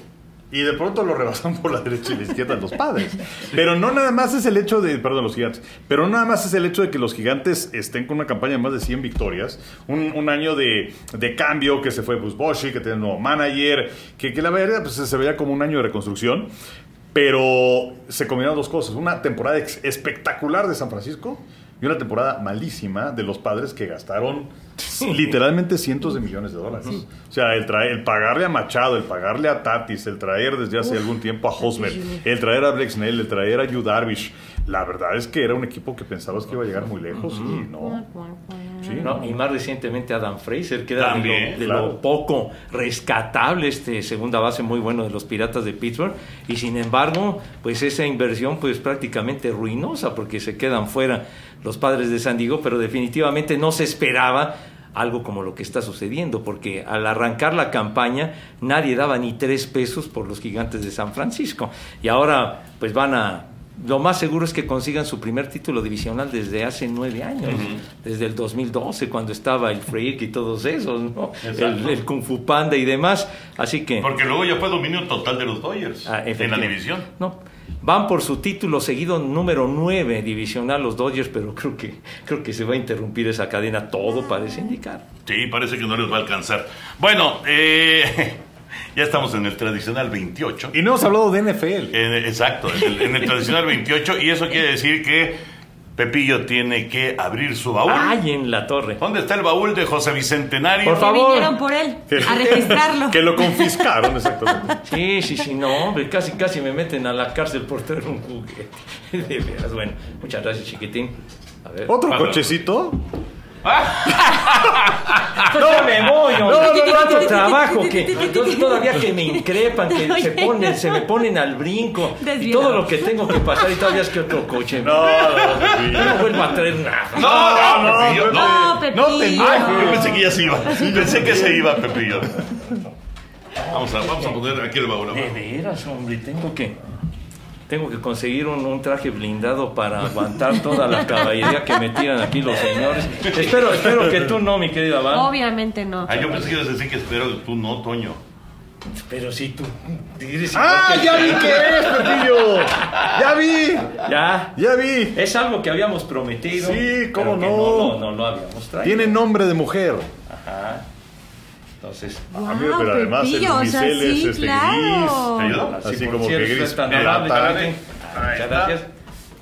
Y de pronto lo rebasan por la derecha y la izquierda los padres. *laughs* Pero no nada más es el hecho de, perdón, los gigantes, pero no nada más es el hecho de que los gigantes estén con una campaña de más de 100 victorias, un, un año de, de cambio, que se fue Bruce Bochy, que tiene un nuevo manager, que, que la verdad pues, se veía como un año de reconstrucción, pero se combinaron dos cosas, una temporada espectacular de San Francisco y una temporada malísima de los padres que gastaron literalmente cientos de millones de dólares. O sea, el, traer, el pagarle a Machado, el pagarle a Tatis, el traer desde hace algún tiempo a Hosmer, el traer a Blake Snell, el traer a Yu Darvish. La verdad es que era un equipo que pensabas que iba a llegar muy lejos y no. Sí, ¿no? Y más recientemente Adam Fraser, que era de lo, de claro. lo poco rescatable, este segunda base muy bueno de los Piratas de Pittsburgh. Y sin embargo, pues esa inversión pues prácticamente ruinosa porque se quedan fuera los padres de San Diego, pero definitivamente no se esperaba algo como lo que está sucediendo, porque al arrancar la campaña nadie daba ni tres pesos por los gigantes de San Francisco. Y ahora pues van a... Lo más seguro es que consigan su primer título divisional desde hace nueve años, desde el 2012, cuando estaba el Freak y todos esos, ¿no? El, el Kung Fu Panda y demás. Así que... Porque luego ya fue dominio total de los Dodgers Ah, en la división. No, van por su título seguido número 9 divisional los Dodgers, pero creo que, creo que se va a interrumpir esa cadena, todo parece indicar. Sí, parece que no les va a alcanzar. Bueno, eh, ya estamos en el tradicional 28. Y no hemos hablado de NFL. En- exacto, en el, en el tradicional 28. Y eso quiere decir que Pepillo tiene que abrir su baúl. ¡Ay, en la torre! ¿Dónde está el baúl de José Bicentenario? Por Que favor. vinieron por él a registrarlo. *laughs* Que lo confiscaron, exactamente. Sí, sí, sí, no, hombre, casi, casi me meten a la cárcel por traer un juguete. *laughs* De veras, bueno, muchas gracias, chiquitín. A ver. ¿Otro Pablo. cochecito? Pues ya me voy, hombre. no, no, tanto no. trabajo que entonces todavía que me increpan, que se ponen, se me ponen al brinco y todo lo que tengo que pasar y todavía es que otro coche. No, no, Yo no vuelvo a traer nada. No, no, Pepillo, no. No, Pepillo. no te Ay, yo pensé que ya se iba. Pensé que se iba, Pepillo. Vamos a, vamos a poner aquí el baúl. De veras, hombre, tengo que tengo que conseguir un, un traje blindado para aguantar toda la caballería que me tiran aquí los señores. Espero, espero que tú no, mi querida Val. Obviamente no. Ah, yo pensé que ibas a decir que espero que tú no, Toño. Pero si tú eres ¡Ah, que- ya vi qué es, Pepillo! ¡Ya vi! Ya. ¡Ya vi! Es algo que habíamos prometido. Sí, ¿cómo que no? no? No, lo habíamos traído. Tiene nombre de mujer. Ajá. Entonces, Ah, mira, pero Wow, además el Pepillo, o sea, unicel es sí, este claro. Gris. Así por como que cierto, gris. es tan Mira, amable, tarde. chiquitín. Muchas gracias.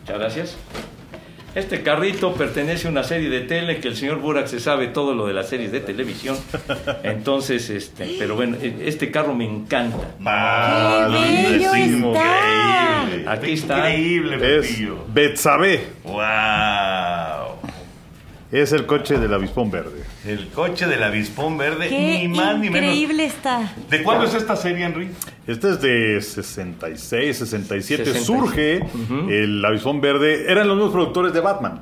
Muchas gracias. Este carrito pertenece a una serie de tele que el señor Burak se sabe todo lo de las series de televisión. Entonces, este, pero bueno, e- este carro me encanta. bello Padrísimo. está! Increíble. Aquí está. Increíble, Es. Betsabe. Wow. Es el coche del avispón verde. El coche del avispón verde, ¡Qué ni más ni menos. increíble está! ¿De cuándo es esta serie, Henry? Este es de 66, 67. 66. Surge el avispón verde. Eran los mismos productores de Batman.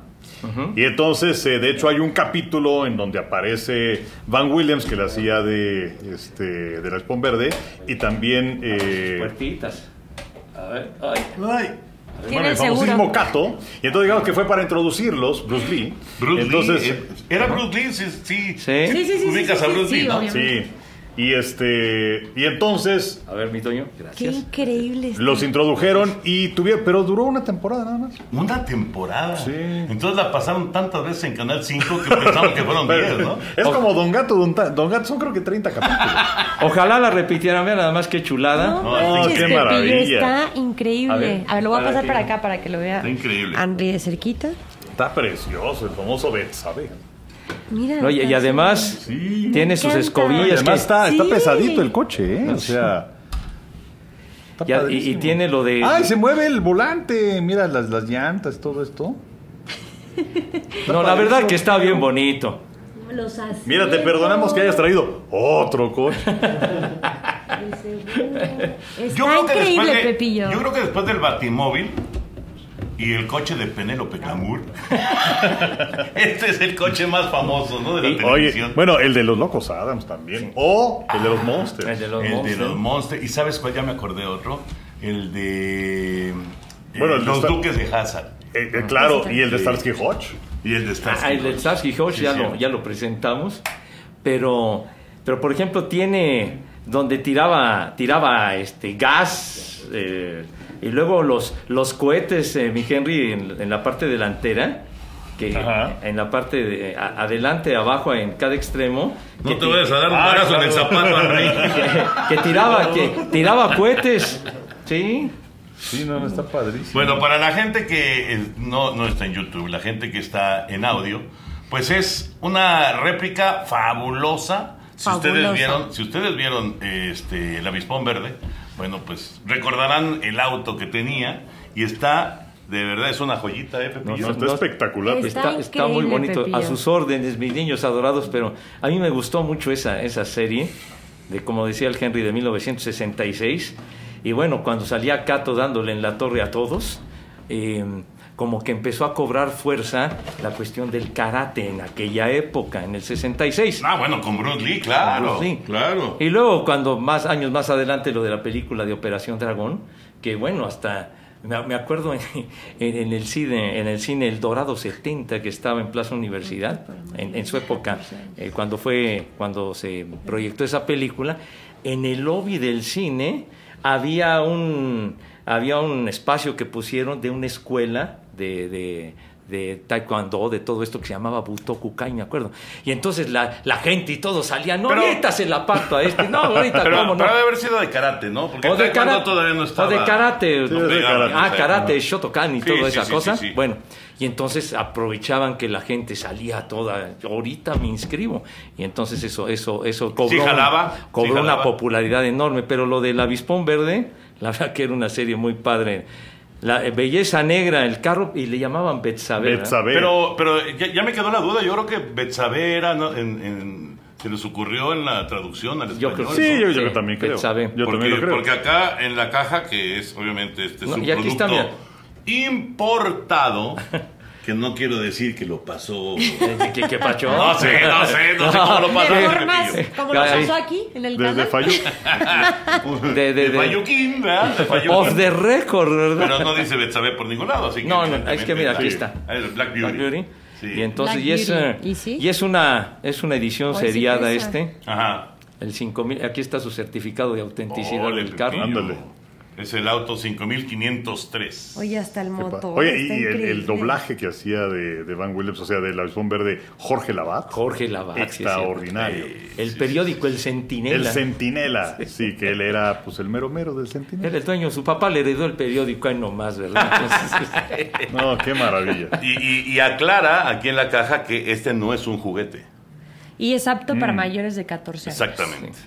Y entonces, eh, de hecho, hay un capítulo en donde aparece Van Williams, que le hacía de, este, del avispón verde, y también... eh, Puertitas. A ver, ay. Ay. Bueno, el seguro. famosísimo Cato. Y entonces digamos que fue para introducirlos, Bruce Lee. Bruce entonces, Lee. eh, ¿Era Bruce Lee? Sí. sí. Sí. Sí, sí, sí, Ubicas sí, a sí, Bruce sí, Lee, ¿no? obviamente. Sí. Y este. Y entonces A ver, mi Toño, ¡Qué gracias. increíble está! los introdujeron y tuvieron. Pero duró una temporada nada más. Una temporada. Sí. Entonces la pasaron tantas veces en Canal 5 que pensaban que fueron *laughs* 10, ¿no? Es como Don Gato, Don, Ta- Don Gato son creo que 30 capítulos. *laughs* Ojalá la repitieran, vean nada más qué chulada. No, qué maravilla. Está increíble. A A ver, lo voy a pasar para acá para que lo vea. Está increíble. Henry de cerquita. Está precioso, el famoso Betsabe. Mira. Y además Sí. tiene sus escobillas. además que- está, está Sí. pesadito el coche, ¿eh? O sea. ya- y, tiene lo de. ¡Ay, se mueve el volante! Mira las, las llantas, todo esto. *laughs* no, la verdad que está bien bonito. Los. Mira, te perdonamos que hayas traído otro coche. *laughs* Está increíble, de- Pepillo. yo creo que después del Batimóvil y el coche de Penélope Glamour, *laughs* este es el coche más famoso, ¿no? De la Y- Oye, televisión. bueno, el de los locos Adams también. O el de los Monsters. El de los el de monstruos. los Monsters. ¿Y sabes cuál? Ya me acordé otro. El de... eh, Bueno, el de los Duques de Hazard. Eh, eh, claro, y el de Starsky Hodge. Y el de Starsky Ah, el de Hutch. Starsky Hodge Sí, ya, sí. lo, ya lo presentamos, pero, pero por ejemplo tiene donde tiraba, tiraba este gas eh, y luego los, los cohetes, eh, mi Henry, en, en la parte delantera, que Ajá. en la parte de a- adelante, abajo, en cada extremo. No que te vayas a dar un Ah, en el zapato, *laughs* Henry. que, que tiraba, que tiraba cohetes, sí. Sí, no, no, está padrísimo. Bueno, para la gente que eh, no, no está en YouTube, la gente que está en audio, pues es una réplica fabulosa. Si ustedes vieron, si ustedes vieron este, el avispón verde, bueno, pues recordarán el auto que tenía y está De verdad es una joyita, ¿eh, Pepillo? No, Está no. espectacular. Está Está, está muy bonito. Pepillo. A sus órdenes, mis niños adorados, pero a mí me gustó mucho esa, esa serie, de como decía el Henry, de 1966. Y bueno, cuando salía Cato dándole en la torre a todos, eh, como que empezó a cobrar fuerza la cuestión del karate en aquella época, en el 66. Ah, bueno, con Bruce Lee, claro. Bruce Lee. Claro. Y luego, cuando más años más adelante, lo de la película de Operación Dragón, que bueno, hasta me, acuerdo en, en- en el cine, en el cine El Dorado 70 que estaba en Plaza Universidad, en, en su época, eh, cuando fue, cuando se proyectó esa película, en el lobby del cine había un había un espacio que pusieron de una escuela de, de, de taekwondo, de todo esto que se llamaba Butokukai, me acuerdo. Y entonces la, la gente y todo salía, no, Pero- ahorita se la pacto a este, no, ahorita, Pero, ¿cómo no? pero debe haber sido de karate, ¿no? Porque O de, karate, todavía no estaba. o de karate. Sí, es de karate. Ah, karate, Shotokan y Sí, toda sí, esa sí, cosa. sí, sí. Bueno, y entonces aprovechaban que la gente salía toda, ahorita me inscribo. Y entonces eso, eso, eso cobró, Sí jalaba, sí cobró una popularidad enorme. Pero lo del avispón verde, la verdad que era una serie muy padre. La belleza negra, el carro, y le llamaban. Betsabe. Pero, pero ya, ya me quedó la duda. Yo creo que Betsabe era, ¿no? en, en- se les ocurrió en la traducción al Yo español. creo Sí, ¿no? yo, yo Sí, también creo. Betsabe. Yo porque, también lo creo. porque acá en la caja, que es obviamente este No, es un y aquí está, importado, *laughs* que no quiero decir que lo pasó. ¿Qué, qué pacho? No sé, no sé, no sé cómo lo pasó. De ese formas, Pepillo. como lo pasó aquí, en el Desde canal. Fallu. *laughs* De, de, De de- Fayuquín, ¿verdad? De Fayuquín. Off the record, ¿verdad? Pero no dice Betsabe por ningún lado, así que No, no, es que mira, aquí está. Ah, es Black Beauty. Black Beauty. Sí. Y entonces, y es, eh, ¿Y sí? y es una, es una edición sí seriada pesa. este. Ajá. El 5000, aquí está su certificado de autenticidad Ole, del carro. Ándale. Es el auto 5503. Oye, hasta el motor. Oye, y el, doblaje que hacía de, de Van Williams, o sea, del avispón verde, Jorge Labat. Jorge es Extraordinario. El periódico El Centinela. El Centinela, sí, que él era pues el mero mero del Centinela. Era el dueño, su papá le heredó el periódico ahí nomás, ¿verdad? Entonces, *laughs* No, qué maravilla. Y, y- y aclara aquí en la caja que este no es un juguete. Y es apto Mm. para mayores de 14 años. Exactamente.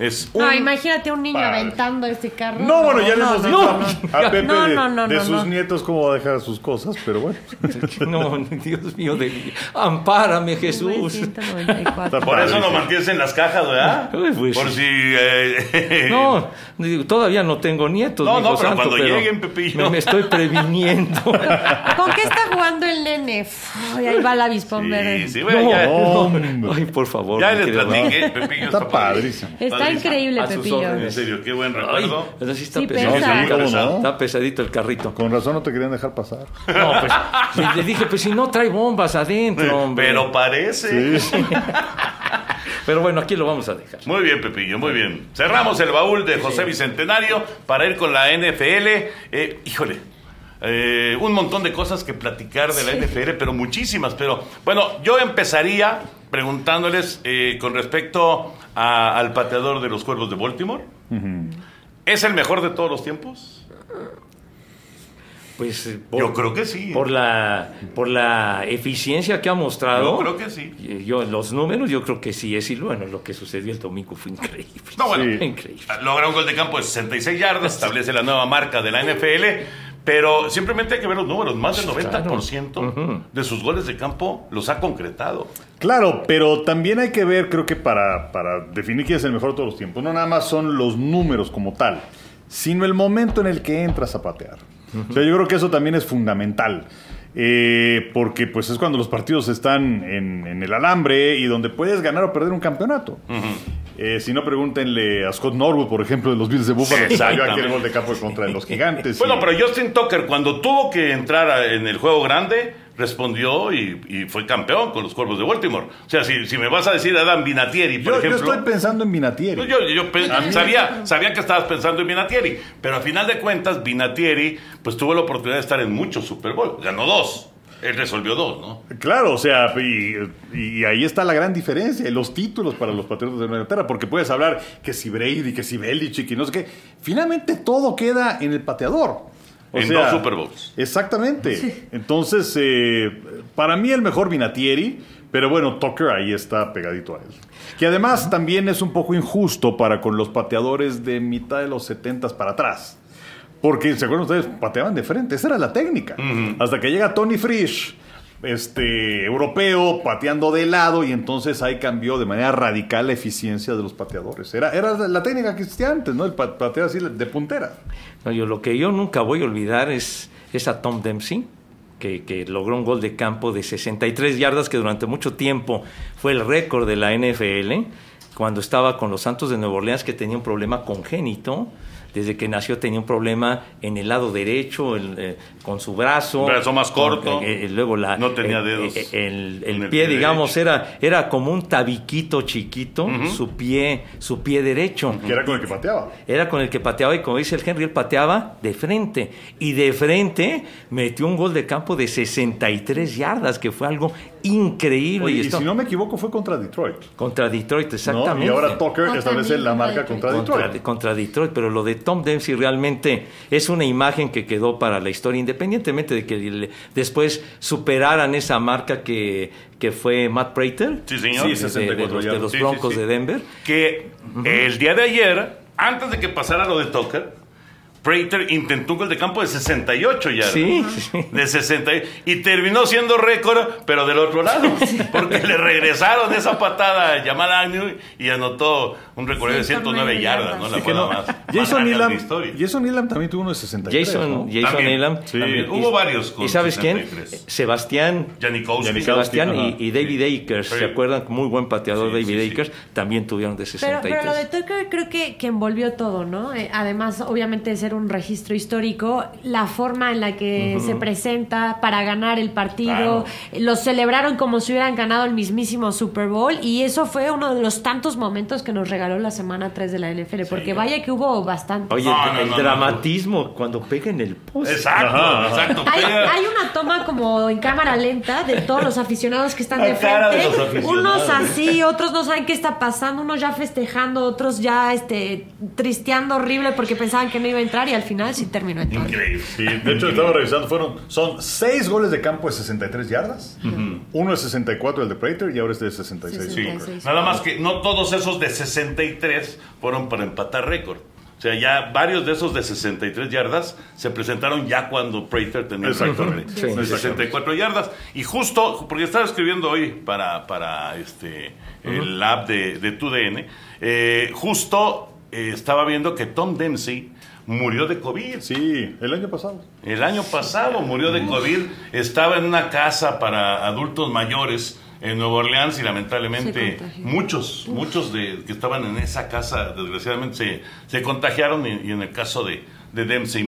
Es un. No, imagínate un niño padre. aventando este carro. No, bueno, ya le no, hemos no, dicho no. a, Pepe No, de, no, no, de no, sus no. nietos cómo va a dejar sus cosas, pero bueno. *laughs* no, Dios mío, de, ampárame Jesús. 994. Está Por eso lo mantienes en las cajas, ¿verdad? Pues, Por si. eh, *laughs* *laughs* No, todavía no tengo nietos. No, no, pero santo, cuando lleguen, Pepillo. Me, me estoy previniendo. ¿Con qué está jugando el nene? Ay, ahí va el avispón Sí, verde. sí, bueno, ya, No, Hombre. Ay, por favor. ya les platiqué, Pepillo. Está padrísimo. Está Increíble, A sus Pepillo. órdenes. En serio, qué buen Ay, recuerdo. pero sí está Sí pesado. pesa. Sí, ¿cómo no? Está pesadito el carrito. Con razón no te querían dejar pasar. No, pues le- le dije, pues si no trae bombas adentro, hombre. Pero parece. *laughs* Pero bueno, aquí lo vamos a dejar. Muy bien, Pepillo, muy bien. Cerramos el baúl de José Bicentenario para ir con la NFL. Eh, híjole, eh, un montón de cosas que platicar de la NFL, pero muchísimas. Pero bueno, yo empezaría preguntándoles eh, con respecto a- al pateador de los Cuervos de Baltimore. ¿Es el mejor de todos los tiempos? Pues eh, Yo creo que sí. por la por la eficiencia que ha mostrado. Yo creo que sí. Yo los números yo creo que sí es y bueno, lo que sucedió el domingo fue increíble. No, bueno. *laughs* Sí. increíble. Logra un gol de campo de 66 yardas, establece la nueva marca de la NFL, pero simplemente hay que ver los números. Más del 90% de sus goles de campo los ha concretado. Claro, pero también hay que ver, creo que para, para definir quién es el mejor de todos los tiempos, no nada más son los números como tal, sino el momento en el que entras a patear. O sea, yo creo que eso también es fundamental. eh, porque pues es cuando los partidos están en, en el alambre y donde puedes ganar o perder un campeonato. Eh, si no, pregúntenle a Scott Norwood, por ejemplo, de los Bills de Buffalo, que salió aquel gol de campo contra los gigantes. Bueno, y- pero Justin Tucker, cuando tuvo que entrar a- en el juego grande, respondió y, y fue campeón con los Cuervos de Baltimore. O sea, si, si me vas a decir Adam Vinatieri, por yo, yo ejemplo. estoy pensando en Vinatieri. Yo, yo sabía, sabía que estabas pensando en Vinatieri, pero a final de cuentas, Vinatieri pues tuvo la oportunidad de estar en muchos Super Bowl. Ganó dos. Él resolvió dos, ¿no? Claro, o sea, y, y ahí está la gran diferencia, y los títulos para los Patriotas de Nueva Inglaterra, porque puedes hablar que si Brady, que si Belichick y no sé qué. Finalmente todo queda en el pateador. O En sea, dos Super Bowls. Exactamente. Entonces, eh, para mí el mejor Vinatieri, pero bueno, Tucker ahí está pegadito a él. Que además también es un poco injusto para con los pateadores de mitad de los 70 para atrás. Porque, ¿se acuerdan ustedes? Pateaban de frente. Esa era la técnica. Hasta que llega Tony Frisch, este, europeo, pateando de lado, y entonces ahí cambió de manera radical la eficiencia de los pateadores. Era, era la técnica que existía antes, ¿no? El pa- pateo así de puntera. No, yo, lo que yo nunca voy a olvidar es, es a Tom Dempsey, que, que logró un gol de campo de 63 yardas, que durante mucho tiempo fue el récord de la NFL, cuando estaba con los Santos de Nueva Orleans, que tenía un problema congénito. Desde que nació tenía un problema en el lado derecho, el, eh, con su brazo. Brazo más corto. Con- eh, eh, luego la, No tenía dedos el, el el pie, pie digamos, era, era como un tabiquito chiquito, su pie, su pie derecho. Que era con el que pateaba. Era con el que pateaba y como dice el Henry, él pateaba de frente. Y de frente metió un gol de campo de 63 yardas, que fue algo increíble. Oye, y y esto, si no me equivoco, fue contra Detroit. Contra Detroit, ¿no? exactamente. Y ahora Tucker Oh, establece la contra marca Detroit. contra contra, Detroit. contra Detroit, pero lo de Tom Dempsey realmente es una imagen que quedó para la historia, independientemente de que le- después superaran esa marca que, que fue Matt Prater, Sí, señor. Sí, de, de- de 64 los, de yardas. los Sí, Broncos sí. de Denver. Que el día de ayer, antes de que pasara lo de Tucker, Prater intentó un gol de campo de 68 yardas. Sí, sí. De 60 y terminó siendo récord, pero del otro lado, *laughs* porque le regresaron esa patada a Jamal Agnew y anotó un recorrido de 109 109 yardas, ¿no? La no, más, Jason larga de la Elam. Jason Elam también tuvo uno de 63. Jason, ¿no? Jason También, Elam. sí. también. Hubo varios con ¿Y sabes quién? 63. Sebastián. Janikowski. Janikowski. Sebastián y, y David Akers, Sí. ¿se acuerdan? Muy buen pateador Sí, David sí, sí. Akers, también tuvieron de Pero, 63. pero lo de Tucker creo que, que envolvió todo, ¿no? Eh, además, obviamente, de ser un registro histórico, la forma en la que se presenta para ganar el partido, eh, lo celebraron como si hubieran ganado el mismísimo Super Bowl y eso fue uno de los tantos momentos que nos regaló la semana 3 de la NFL, porque vaya que hubo bastante. Oye, No, el, no, el no, no. dramatismo cuando pega en el poste. Exacto, Ajá, ajá. exacto. Hay, una toma como en cámara lenta de todos los aficionados que están La de frente. los unos así, otros no saben qué está pasando, unos ya festejando, otros ya este tristeando horrible porque pensaban que no iba a entrar y al final sí terminó entrando. Increíble. Sí, de hecho, estaba revisando, fueron, son seis goles de campo de 63 yardas, uno de 64 el de Prater y ahora este de 66. Sí, 66. nada más que no todos esos de 63 fueron para empatar récord. O sea, ya varios de esos de 63 yardas se presentaron ya cuando Prater tenía el récord de, Exactamente. Sí. 64 yardas. Y justo, porque estaba escribiendo hoy para, para este, el app de, de TUDN, eh, justo eh, estaba viendo que Tom Dempsey murió de COVID. Sí, el año pasado. El año pasado murió de COVID, estaba en una casa para adultos mayores en Nueva Orleans y lamentablemente muchos, muchos de que estaban en esa casa desgraciadamente se, se contagiaron y, y en el caso de, de Dempsey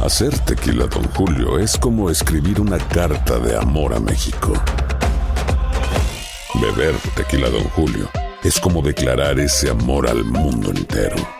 Hacer tequila, Don Julio, es como escribir una carta de amor a México. Beber tequila, Don Julio, es como declarar ese amor al mundo entero.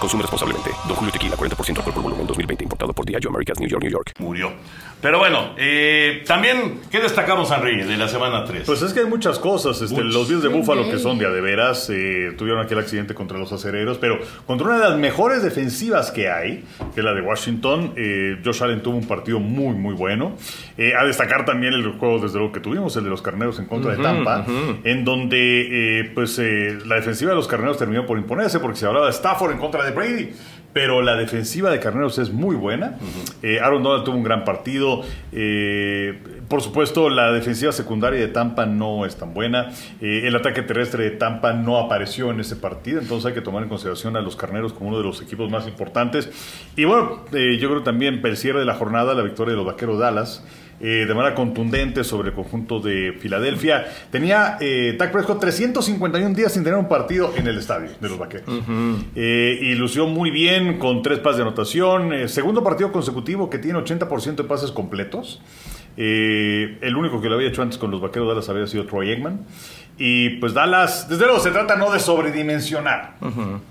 Consume responsablemente. Don Julio Tequila, 40% alcohol por volumen, 2020. Importado por Diageo Americas, New York, New York. murió. Pero bueno, eh, también, ¿qué destacamos, Henry, de la semana 3? Pues es que hay muchas cosas. Este, los Bills de Búfalo, que son de a de veras, eh, tuvieron aquel accidente contra los acereros, pero contra una de las mejores defensivas que hay, que es la de Washington, eh, Josh Allen tuvo un partido muy, muy bueno. Eh, a destacar también el juego, desde luego, que tuvimos, el de los carneros en contra de Tampa, en donde eh, pues eh, la defensiva de los carneros terminó por imponerse, porque se hablaba de Stafford en contra de Brady. Pero la defensiva de Carneros es muy buena. Eh, Aaron Donald tuvo un gran partido. Eh, por supuesto, la defensiva secundaria de Tampa no es tan buena. Eh, el ataque terrestre de Tampa no apareció en ese partido. Entonces hay que tomar en consideración a los Carneros como uno de los equipos más importantes. Y bueno, yo creo también el cierre de la jornada, la victoria de los Vaqueros de Dallas. Eh, de manera contundente sobre el conjunto de Filadelfia. Tenía eh, Dak Prescott 351 días sin tener un partido en el estadio de los Vaqueros. Eh, y lució muy bien con tres pases de anotación. Eh, segundo partido consecutivo que tiene 80% de pases completos. Eh, el único que lo había hecho antes con los Vaqueros de Dallas había sido Troy Eggman. Y pues Dallas, desde luego se trata no de sobredimensionar,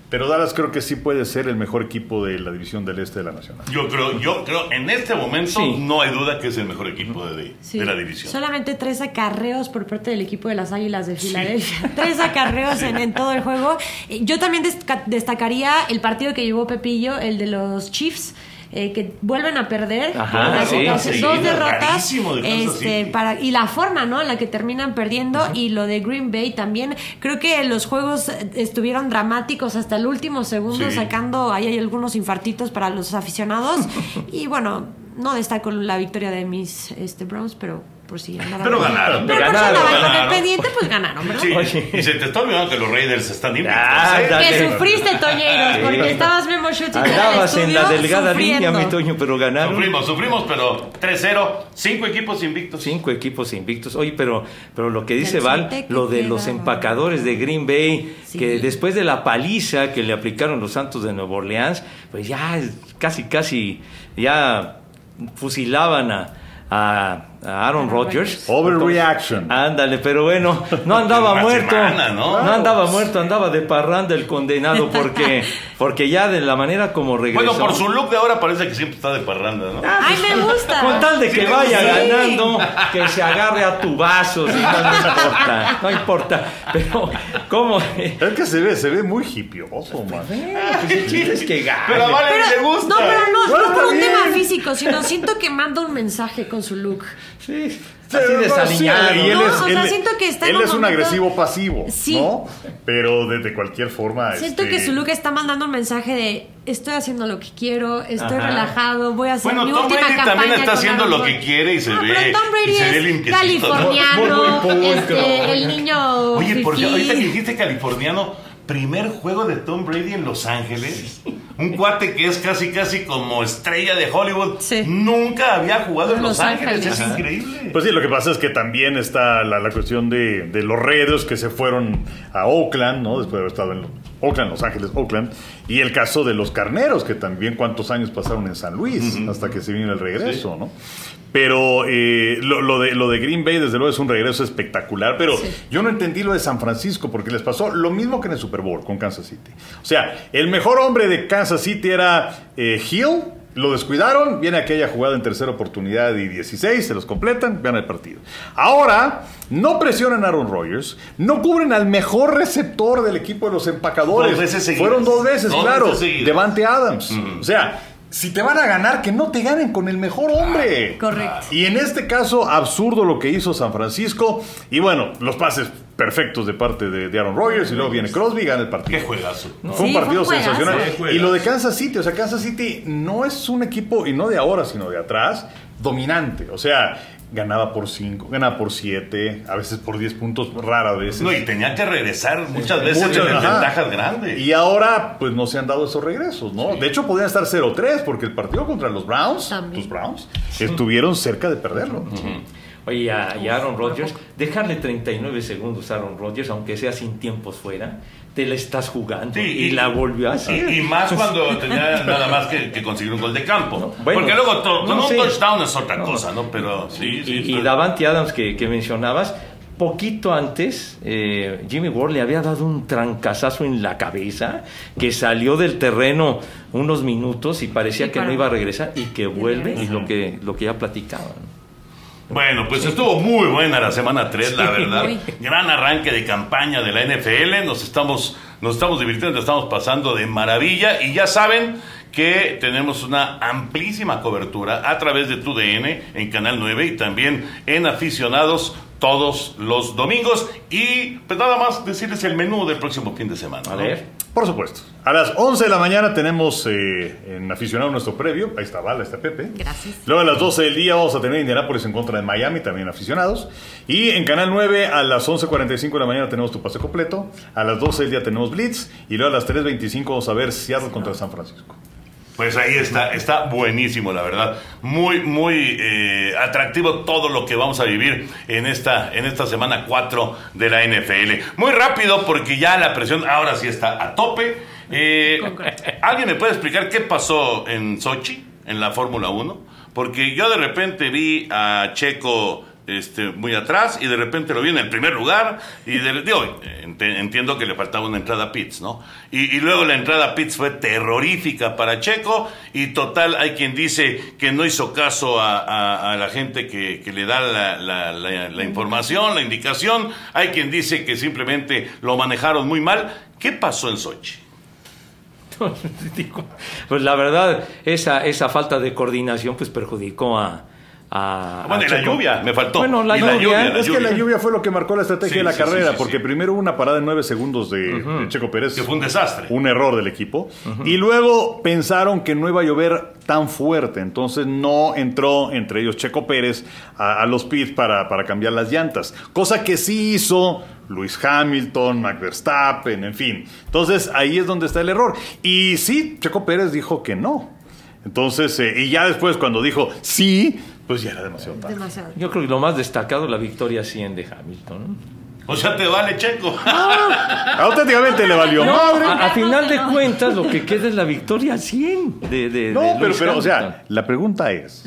pero Dallas creo que sí puede ser el mejor equipo de la división del este de la Nacional. Yo creo, yo creo, en este momento Sí. no hay duda que es el mejor equipo de, de- Sí. de la división. Solamente tres acarreos por parte del equipo de las Águilas de Filadelfia. *laughs* tres acarreos en, en todo el juego. Yo también desca- destacaría el partido que llevó Pepillo, el de los Chiefs. Eh, que vuelven a perder. Ajá, sí, sí, dos derrotas. de este, para, y la forma, ¿no? En la que terminan perdiendo. Y lo de Green Bay también. Creo que los juegos estuvieron dramáticos hasta el último segundo, Sí. sacando. Ahí hay algunos infartitos para los aficionados. *laughs* y bueno, no destaco la victoria de mis este, Browns, pero por si andaban. Pero ganaron. Pero por si Ganaron, andaban con el ganaron. pendiente, pues ganaron, ¿verdad? Sí, Oye. y se te está olvidando que los Raiders están invictos. Ah, ¿eh? Que sufriste, Toñeiros, porque estabas Memo el Andabas en la delgada sufriendo. línea, mi Toño, pero ganaron. Sufrimos, sufrimos, pero 3-0, cinco equipos invictos. Cinco equipos invictos. Oye, pero, pero lo que dice Val, lo de los empacadores de Green Bay, Sí. que después de la paliza que le aplicaron los Santos de Nueva Orleans, pues ya casi, casi, ya fusilaban a, a- a Aaron Aaron Rodgers. Overreaction. Ándale, pero bueno, no andaba muerto. semana, ¿no? andaba muerto, andaba de parranda el condenado porque, *laughs* porque ya de la manera como regresó. Bueno, por su look de ahora parece que siempre está de parranda, ¿no? Ay, me gusta. Con tal de que Sí, vaya sí. ganando, que se agarre a tu vaso, sí, no, no importa, no importa. Pero, ¿cómo? Es que se ve, se ve muy hipioso, man. Pues el chiste es que gane. Pero a Vale Pero- le gusta. No, pero no, no por un tema físico, sino siento que manda un mensaje con su look. Sí, así Sí, desaliñado. sí, y él No, es, o sea, siento que está él un es un momento- agresivo pasivo, Sí. ¿no? Pero de, de cualquier forma. Siento este, que su look está mandando un mensaje de estoy haciendo lo que quiero, estoy Ajá. relajado, voy a hacer Bueno, mi Tom última Brady campaña también está haciendo lo que quiere y se No, ve. pero Tom Brady y se ve es ¿no? californiano, Muy, muy pulcro. este, el niño Oye, porque ahorita que dijiste californiano, primer juego de Tom Brady en Los Ángeles. Un cuate que es casi, casi como estrella de Hollywood. Sí. Nunca había jugado en Los, Los Ángeles. Ángeles. Es increíble. Pues sí, lo que pasa es que también está la, la cuestión de, de los Raiders que se fueron a Oakland, ¿no? Después de haber estado en Oakland, Los Ángeles, Oakland. Y el caso de los carneros, que también cuántos años pasaron en San Luis hasta que se vino el regreso, ¿no? Pero eh, lo, lo de, lo de Green Bay, desde luego, es un regreso espectacular. Pero yo no entendí lo de San Francisco, porque les pasó lo mismo que en el Super Bowl con Kansas City. O sea, el mejor hombre de Kansas City era eh, Hill. Lo descuidaron, viene aquella jugada en tercera oportunidad y 16, se los completan, vean el partido. Ahora, no presionan a Aaron Rodgers, no cubren al mejor receptor del equipo de los empacadores. Dos veces. Fueron dos veces, Dos claro. veces. Devante Adams. O sea, si te van a ganar, que no te ganen con el mejor hombre. Correcto. Y en este caso, absurdo lo que hizo San Francisco. Y bueno, los pases perfectos de parte de, de Aaron Rodgers. Y luego viene Crosby y gana el partido. Qué juegazo. Fue un Sí, fue partido un sensacional. Y lo de Kansas City, o sea, Kansas City no es un equipo, y no de ahora, sino de atrás, dominante. O sea, ganaba por 5, ganaba por 7, a veces por 10 puntos, rara veces. No, y tenía que regresar muchas veces Muchas, ajá. ventajas grandes. Y ahora, pues no se han dado esos regresos, ¿no? De hecho, podían estar 0-3, porque el partido contra los Browns, También. tus Browns, estuvieron cerca de perderlo. Oye, y a, y a Aaron Rodgers, dejarle 39 segundos a Aaron Rodgers, aunque sea sin tiempos fuera, te la estás jugando. Sí, y, la volvió a hacer. Y, y más cuando *laughs* tenía nada más que, que conseguir un gol de campo. bueno, Porque luego to- con no, un sí. touchdown es otra No, cosa, ¿no? Pero sí, sí. y, y estoy- Davante Adams que, que mencionabas, poquito antes, eh, Jimmy Ward le había dado un trancazazo en la cabeza, que salió del terreno unos minutos y parecía Sí, que no iba a regresar y que vuelve, y lo que, lo que ya platicaban. Bueno, pues estuvo muy buena la semana 3, la verdad. Gran arranque de campaña de la NFL. Nos estamos, nos estamos divirtiendo, nos estamos pasando de maravilla. Y ya saben que tenemos una amplísima cobertura a través de TUDN en Canal 9 y también en Aficionados todos los domingos. Y pues nada más decirles el menú del próximo fin de semana. A ver. Por supuesto. A las 11 de la mañana tenemos eh, en aficionado nuestro previo. Ahí está Val, ahí está Pepe. Gracias. Luego a las 12 del día vamos a tener Indianapolis en contra de Miami, también aficionados. Y en Canal 9 a las 11.45 de la mañana tenemos tu pase completo. A las 12 del día tenemos Blitz. Y luego a las 3.25 vamos a ver Seattle contra San Francisco. Pues ahí está, está buenísimo, la verdad. Muy, muy eh, atractivo todo lo que vamos a vivir en esta, en esta semana 4 de la NFL. Muy rápido porque ya la presión ahora sí está a tope. Eh, *laughs* ¿Alguien me puede explicar qué pasó en Sochi, en la Fórmula 1? Porque yo de repente vi a Checo este, muy atrás y de repente lo vi en primer lugar y de- entiendo que le faltaba una entrada a pits, ¿no? Y, luego la entrada a pits fue terrorífica para Checo y total hay quien dice que no hizo caso a, la gente que, le da la, la- información, la indicación, hay quien dice que simplemente lo manejaron muy mal. ¿Qué pasó en Sochi? *laughs* Pues la verdad, esa, esa falta de coordinación pues perjudicó a... a- Bueno, a y la lluvia, me faltó. Bueno, la lluvia, la Es que la lluvia fue lo que marcó la estrategia Sí, de la sí, carrera, sí, sí, porque sí. primero hubo una parada de 9 segundos de, de Checo Pérez. Que fue un desastre. un error del equipo. Y luego pensaron que no iba a llover tan fuerte. Entonces no entró entre ellos Checo Pérez a, a los pits para, para cambiar las llantas. Cosa que sí hizo Luis Hamilton, Max Verstappen, en fin. Entonces ahí es donde está el error. Y sí, Checo Pérez dijo que no. Entonces, eh, y ya después cuando dijo sí, pues ya era demasiado tarde. Demasiado. Yo creo que lo más destacado la victoria 100 de Hamilton. ¿no? O sea, te vale Checo. *laughs* Auténticamente le valió No, madre. a, a final de cuentas lo que queda es la victoria 100 de, de, No, de pero, pero, o sea, la pregunta es.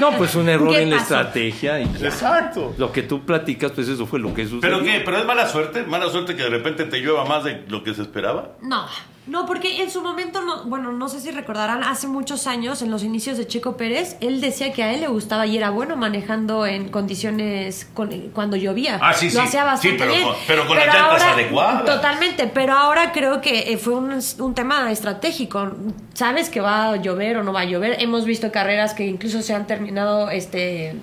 No, pues un error ¿Qué en la estrategia y. Exacto. Lo que tú platicas, pues eso fue lo que sucedió. ¿Pero qué? ¿Pero es mala suerte? ¿Mala suerte que de repente te llueva más de lo que se esperaba? No, no, porque en su momento, no, bueno, no sé si recordarán, hace muchos años, en los inicios de Checo Pérez, él decía que a él le gustaba y era bueno manejando en condiciones con- cuando llovía. Ah, sí, Lo sí. hacía bastante Sí, pero bien. con- pero con las llantas ahora- adecuadas. Totalmente, pero ahora creo que eh, fue un, un tema estratégico. Sabes que va a llover o no va a llover. Hemos visto carreras que incluso se han terminado este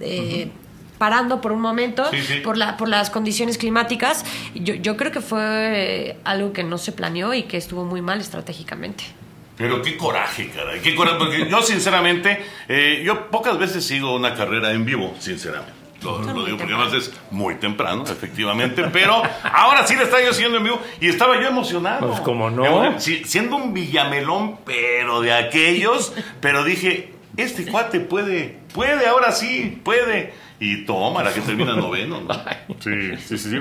eh, parando por un momento Sí, sí. por la por las condiciones climáticas. Yo, yo creo que fue algo que no se planeó y que estuvo muy mal estratégicamente. Pero qué coraje, caray. Qué coraje. Porque yo, sinceramente, eh, yo pocas veces sigo una carrera en vivo, sinceramente. Lo, lo digo porque además es muy temprano, efectivamente. Pero ahora sí le estaba yo siguiendo en vivo y estaba yo emocionado. Pues, ¿cómo no? Sí, siendo un villamelón, pero de aquellos. Pero dije, este cuate puede, puede, ahora sí, puede. Y toma, la que termina noveno. ¿no? *laughs* Sí, sí, sí, sí.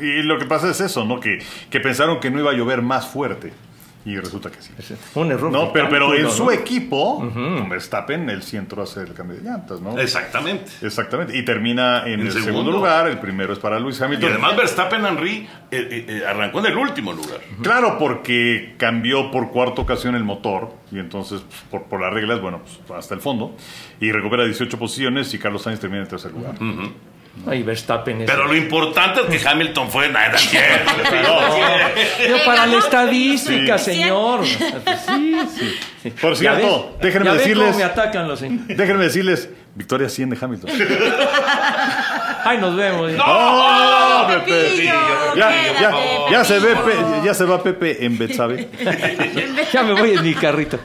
Y lo que pasa es eso, ¿no? Que, que pensaron que no iba a llover más fuerte. Y resulta que sí. Fue un error. No, pero, pero en su equipo, con Verstappen, él sí entró a hacer el cambio de llantas, ¿no? Exactamente. Exactamente. Y termina en, En el segundo. segundo. lugar. El primero es para Luis Y Hamilton. además Verstappen Henry eh, eh, eh, arrancó en el último lugar. Claro, porque cambió por cuarta ocasión el motor y entonces pues, por, por las reglas, bueno, pues hasta el fondo y recupera 18 posiciones y Carlos Sainz termina en tercer lugar. Ay, Verstappen es- Pero lo importante es que *laughs* Hamilton fue nada cierto. Para la estadística, Sí. señor. Sí, sí, sí. Por Ya cierto, ves, déjenme ya ves decirles- cómo me atacan los... Déjenme decirles, victoria 100 de Hamilton. *laughs* Ay, nos vemos. ¡Oh, Pepillo! Pepe! Ya, Quédate, ya, ya se ve. Pe- ya se va Pepe en Betsabe. *laughs* Ya me voy en mi carrito.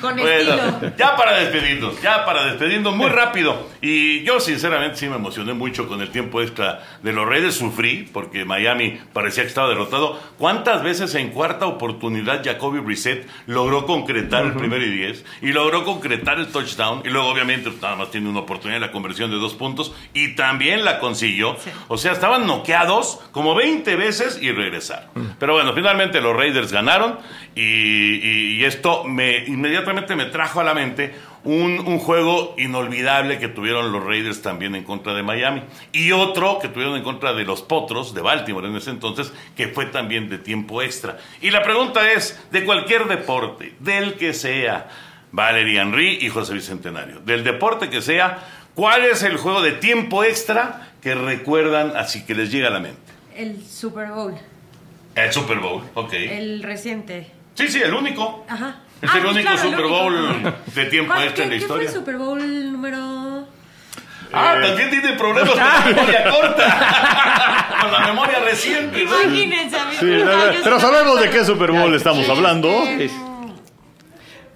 Con Bueno, estilo. ya para despedirnos, ya para despedirnos muy rápido. Y yo sinceramente sí me emocioné mucho con el tiempo extra de los Raiders. Sufrí porque Miami parecía que estaba derrotado. ¿Cuántas veces en cuarta oportunidad Jacoby Brissett logró concretar el primero y diez? Y logró concretar el touchdown. Y luego obviamente nada más tiene una oportunidad de la conversión de dos puntos. Y también la consiguió. O sea, estaban noqueados como 20 veces y regresaron. Pero bueno, finalmente los Raiders ganaron. Y, y- y esto me inmediatamente me trajo a la mente un, un juego inolvidable que tuvieron los Raiders también en contra de Miami. Y otro que tuvieron en contra de los Potros de Baltimore en ese entonces, que fue también de tiempo extra. Y la pregunta es, de cualquier deporte, del que sea, Valerie Henry y José Bicentenario, del deporte que sea, ¿cuál es el juego de tiempo extra que recuerdan así que les llega a la mente? El Super Bowl. El Super Bowl, ok. El reciente. Sí, sí, el único. Ajá. Es Ah, el pues único claro, el Super único. Bowl de tiempo ¿Cuál- extra en la qué- qué fue historia. el Super Bowl número...? Ah, también tiene problemas con la *laughs* memoria corta. *laughs* con la memoria reciente. Imagínense, amigos. Sí, pero sabemos de qué Super Bowl estamos hablando.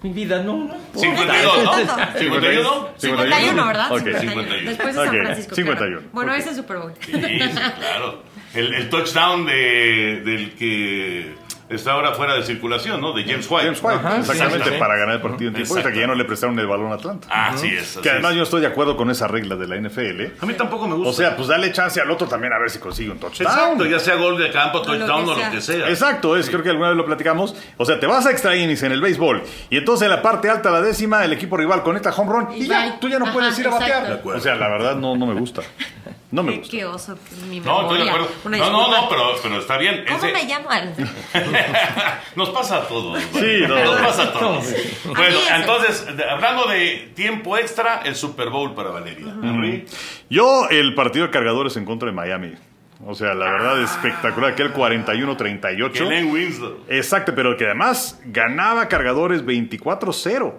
Mi vida no. no importa. 52, ¿no? Tanto. 51. 51, ¿verdad? Ok. 51. Después de San Francisco. 51. claro. Bueno, Ok. ese es Super Bowl. Sí, claro. El, el touchdown de, del que está ahora fuera de circulación, ¿no? De James White. James White, Ajá, exactamente, sí, sí. para ganar el partido en tiempo extra, que ya no le prestaron el balón a Atlanta. Ah, sí es. así que además es. yo estoy de acuerdo con esa regla de la NFL. A mí tampoco me gusta. O sea, pues dale chance al otro también a ver si consigue un touchdown. Exacto, ya sea gol de campo, lo touchdown o lo que sea. Exacto, es, creo que alguna vez lo platicamos. O sea, te vas a extra innings en el béisbol y entonces en la parte alta, la décima, el equipo rival conecta home run y, Y ya, tú ya no Ajá, puedes ir a batear. O sea, la verdad no, no me gusta. *laughs* No me Qué, gusta. qué oso, mi No, estoy de acuerdo. Una No, no, disculpa. no, pero, pero está bien. ¿Cómo Ese- me llaman? *laughs* Nos pasa a todos. Sí, no, Nos no. pasa a todos. Bueno, es. entonces, hablando de tiempo extra, el Super Bowl para Valeria. Yo, el partido de cargadores en contra de Miami. O sea, la verdad espectacular. Aquel 41-38. Kellen Winslow. Exacto, pero que además ganaba cargadores 24-0.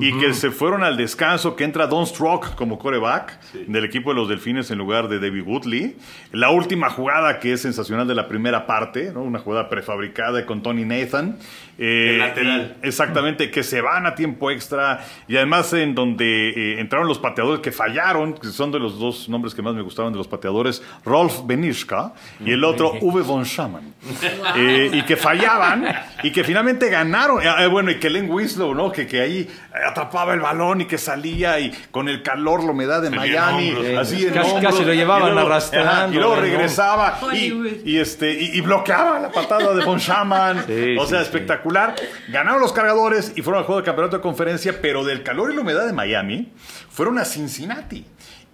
Y que se fueron al descanso, que entra Don Strock como coreback del equipo de los Delfines en lugar de David Woodley. La última jugada que es sensacional de la primera parte, ¿no? una jugada prefabricada con Tony Nathan. Eh, El lateral. y- exactamente, que se van a tiempo extra. Y además en donde eh, entraron los pateadores que fallaron, que son de los dos nombres que más me gustaban de los pateadores, Rolf Benishka y el otro Uwe von Schamann. *laughs* Eh, y que fallaban y que finalmente ganaron. Eh, bueno, y que Len Winslow, ¿no? Que, que ahí atrapaba el balón y que salía y con el calor, la humedad de Miami, hombros. así en Casi- hombros, casi lo llevaban y luego- arrastrando, y luego regresaba y, este, y, y bloqueaba la patada de Von Schamann. Sí, o sea, sí, sí. espectacular. Ganaron los cargadores y fueron al juego de campeonato de conferencia, pero del calor y la humedad de Miami fueron a Cincinnati.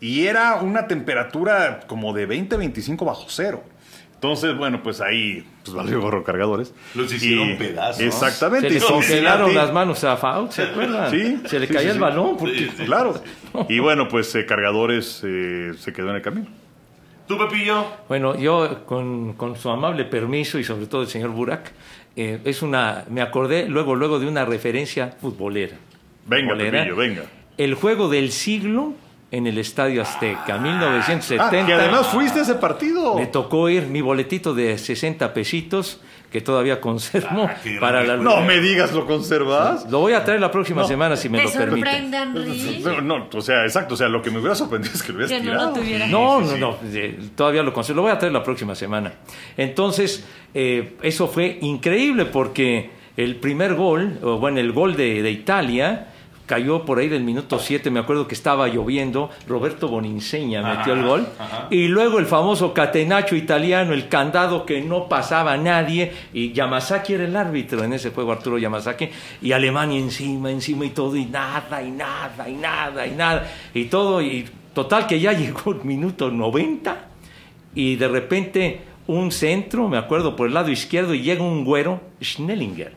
Y era una temperatura como de 20, 25 bajo cero. Entonces, bueno, pues ahí pues *laughs* valió gorro cargadores. Los hicieron pedazos. Exactamente. Se y le congelaron las manos a Faut, ¿se acuerdan? Sí, Se le sí, caía sí, el sí. balón. Porque... Sí, sí. Claro. Y bueno, pues eh, cargadores eh, se quedó en el camino. ¿Tú, Pepillo? Bueno, yo con, con su amable permiso y sobre todo el señor Burak, eh, es una, me acordé luego, luego de una referencia futbolera. Venga, Futbolera. Pepillo, venga. El juego del siglo en el Estadio Azteca, 1970. Ah, que además fuiste a ese partido. Me tocó ir mi boletito de 60 pesitos, que todavía conservo, Ah, para la... No me digas, ¿lo conservas? Lo voy a traer la próxima semana si me ¿Te lo Henry? No, no, o sea, exacto. O sea, lo que me hubiera sorprendido es que lo hubieras Que no tirado. lo tuviera. No, Sí, no, sí. no, eh, todavía lo consigo. Lo voy a traer la próxima semana. Entonces, eh, eso fue increíble porque el primer gol, o bueno, el gol de, de Italia, cayó por ahí del minuto 7, me acuerdo que estaba lloviendo, Roberto Boninseña metió el gol, y luego el famoso catenacho italiano, el candado que no pasaba a nadie, y Yamazaki era el árbitro en ese juego, Arturo Yamazaki, y Alemania encima, encima y todo, y nada, y nada, y nada, y nada, y todo, y total que ya *laughs* llegó el minuto 90, y de repente un centro, me acuerdo, por el lado izquierdo, y llega un güero, Schnellinger,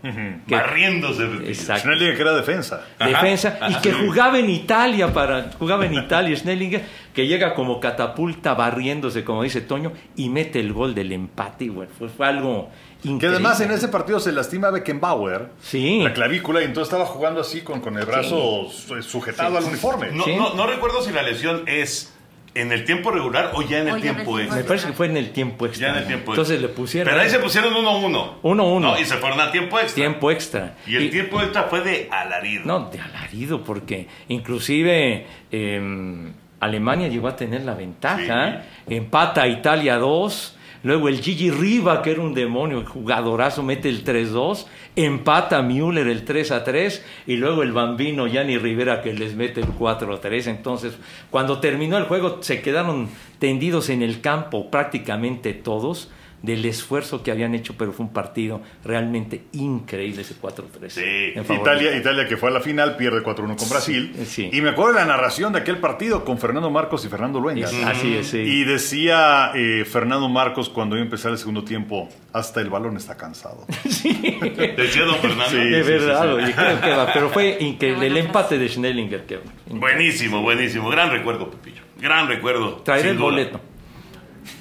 que- Barriéndose. Exacto Schnellinger que era defensa. defensa y ajá. que jugaba en Italia para jugaba en Italia Schnellinger que llega como catapulta barriéndose como dice Toño y mete el gol del empate y bueno, fue, fue algo increíble. Que además en ese partido se lastima Beckenbauer. Sí. La clavícula y entonces estaba jugando así con, con el brazo su- sujetado al uniforme. No, Sí. no, no recuerdo si la lesión es en el tiempo regular o ya en el O ya en el tiempo extra. me parece que fue en el tiempo extra Ya en el tiempo entonces extra. le pusieron Pero ahí se pusieron 1-1. 1-1. No, y se fueron a tiempo extra. tiempo extra Y el tiempo extra fue de alarido. No, de alarido, porque inclusive eh, Alemania llegó a tener la ventaja. Empata a Italia 2. Luego el Gigi Riva, que era un demonio, jugadorazo, mete el 3-2. Empata Müller el 3-3. Y luego el bambino Gianni Rivera que les mete el 4-3. Entonces, cuando terminó el juego, se quedaron tendidos en el campo prácticamente todos del esfuerzo que habían hecho, pero fue un partido realmente increíble ese 4-3. Sí. en favor de Italia, Italia que fue a la final pierde 4-1 con Brasil. sí. Y me acuerdo de la narración de aquel partido con Fernando Marcos y Fernando Luengas. Así es, sí. Y decía eh, Fernando Marcos cuando iba a empezar el segundo tiempo, hasta el balón está cansado. *laughs* Decía don Fernando. Sí, de sí, verdad, sí. oye, creo que va, pero fue increíble el empate de Schnellinger. Que, Buenísimo, buenísimo. Gran recuerdo, Pepillo. Gran recuerdo. Traeré sin el duda. boleto.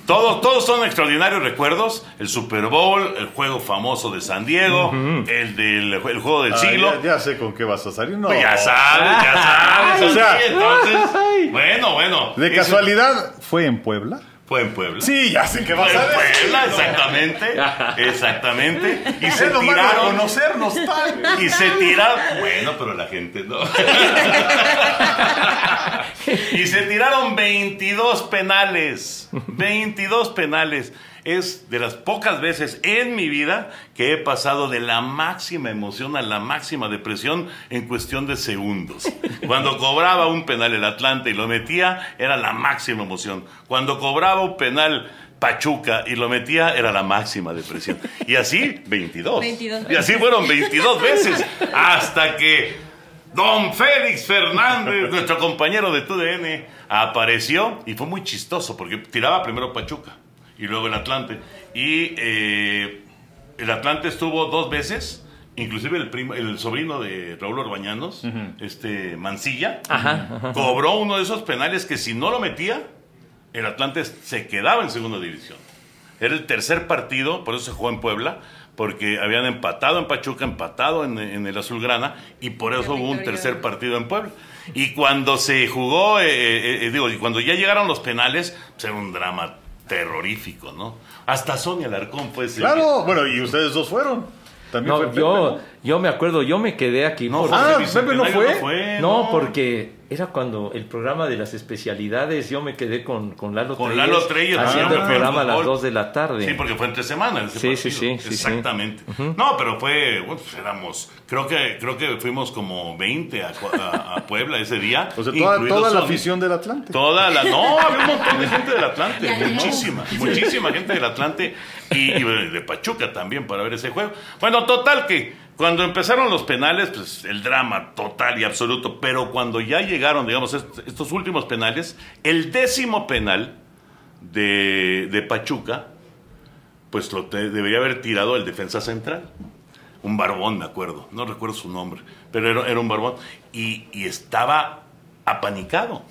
Todos, todos son extraordinarios recuerdos. El Super Bowl, el juego famoso de San Diego, el del el juego del Ah, siglo. ya, ya sé con qué vas a salir. No. Pues ya sabes, ya sabes. O sea, así, entonces, bueno, bueno. De Eso casualidad, ¿fue en Puebla? Fue en Puebla. Sí, ya sé qué Fue vas en a decir. Puebla, exactamente. Exactamente. Y se Es tiraron. conocernos tal. Y se tiraron. Bueno, pero la gente no. *laughs* y se tiraron 22 penales. 22 penales. Es de las pocas veces en mi vida que he pasado de la máxima emoción a la máxima depresión en cuestión de segundos. *laughs* Cuando cobraba un penal el Atlante y lo metía, era la máxima emoción. Cuando cobraba un penal Pachuca y lo metía, era la máxima depresión. Y así, 22. 22 Y así fueron 22 *laughs* veces. Hasta que Don Félix Fernández, nuestro compañero de TUDN, apareció y fue muy chistoso porque tiraba primero Pachuca y luego el Atlante. Y eh, el Atlante estuvo dos veces, inclusive el, primo, el sobrino de Raúl Orbañanos, este Mancilla, Ajá, ajá. cobró uno de esos penales que si no lo metía, el Atlante se quedaba en segunda división. Era el tercer partido, por eso se jugó en Puebla, porque habían empatado en Pachuca, empatado en, en el Azulgrana, y por eso hubo un tercer partido en Puebla. Y cuando se jugó, eh, eh, eh, digo, y cuando ya llegaron los penales, pues era un drama terrorífico, ¿no? Hasta Sonia Alarcón fue ese. Claro, bueno, y ustedes dos fueron. También fue No, Pepe, yo, ¿no? yo me acuerdo, yo me quedé aquí. No, Ah, Pepe no fue. no fue, No, no. porque era cuando el programa de las especialidades, yo me quedé con, con Lalo Con Treyes Lalo Treyes, haciendo ah, el programa a las fútbol. 2 de la tarde. Sí, porque fue entre semana ese Sí, sí, sí. Exactamente. No, pero fue, bueno, pues éramos, creo que, creo que fuimos como 20 a, a- a Puebla ese día. *laughs* O sea, toda, toda la afición del Atlante. Toda la. No, había un montón de gente del Atlante. muchísima, muchísima gente del Atlante. Y, y de Pachuca también para ver ese juego. Bueno, total que cuando empezaron los penales, pues el drama total y absoluto. Pero cuando ya llegaron, digamos, est- estos últimos penales, el décimo penal de, de Pachuca, pues lo debería haber tirado el defensa central. Un barbón, me acuerdo. No recuerdo su nombre. Pero era, era un barbón. Y, y estaba apanicado.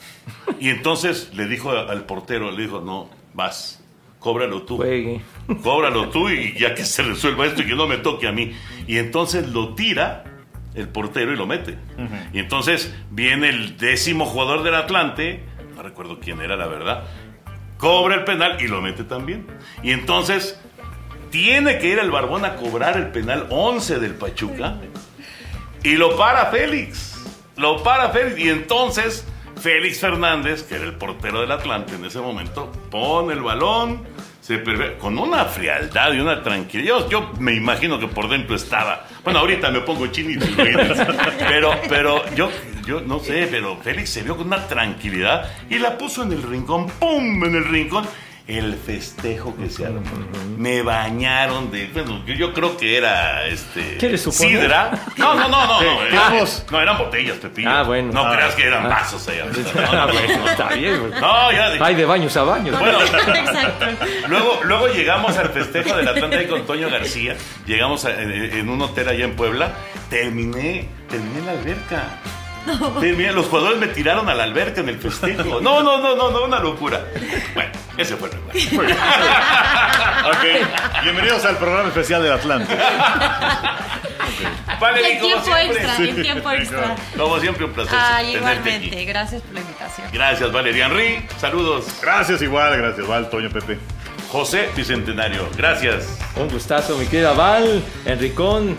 Y entonces le dijo al portero, le dijo, no, vas, cóbralo tú. Juegue. Cóbralo tú y ya que se resuelva esto y que no me toque a mí. Y entonces lo tira el portero y lo mete. Y entonces viene el décimo jugador del Atlante, no recuerdo quién era la verdad, cobra el penal y lo mete también. Y entonces tiene que ir el Barbón a cobrar el penal 11 del Pachuca y lo para Félix. Lo para Félix. Y entonces Félix Fernández, que era el portero del Atlante en ese momento, pone el balón. Se con una frialdad y una tranquilidad. Yo, me imagino que por dentro estaba. Bueno, ahorita me pongo chinito. Pero, pero yo, yo no sé, pero Félix se vio con una tranquilidad y la puso en el rincón. ¡Pum! En el rincón. El festejo que se armó. Me bañaron de. Bueno, yo, yo creo que era este. ¿Qué? Sidra. No, no, no, no. no, era- no, eran botellas, Pepillo. Ah, bueno. No Ah. creas que eran Ah. vasos allá. *laughs* Ah, bueno, está bien. pues. No, ya. de- Hay de baños a baños. Bueno, *laughs* Exacto. luego, luego llegamos al festejo del Atlante ahí con Toño García. Llegamos a- en, en un hotel allá en Puebla. Terminé, terminé la alberca. Terminé- los jugadores me tiraron a la alberca en el festejo. No, no, no, no, no, una locura. Bueno, ese fue el recuerdo. Ok, bienvenidos al programa especial del Atlante. Vale, En como tiempo siempre. extra, en tiempo extra. Como siempre, un placer aquí. igualmente. Gracias por la invitación. Gracias, Valeria Henry. Saludos. Gracias igual, gracias Val, Toño, Pepe. José Bicentenario. Gracias. Un gustazo, mi querida Val, Enricón,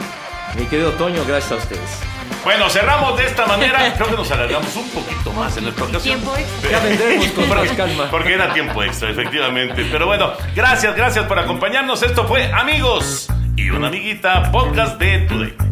mi querido Toño, gracias a ustedes. Bueno, cerramos de esta manera. Creo que nos alargamos un poquito más en nuestra ocasión. Tiempo extra. Ya vendremos con más calma. Porque era tiempo extra, efectivamente. Pero bueno, gracias, gracias por acompañarnos. Esto fue Amigos y una amiguita podcast de Today.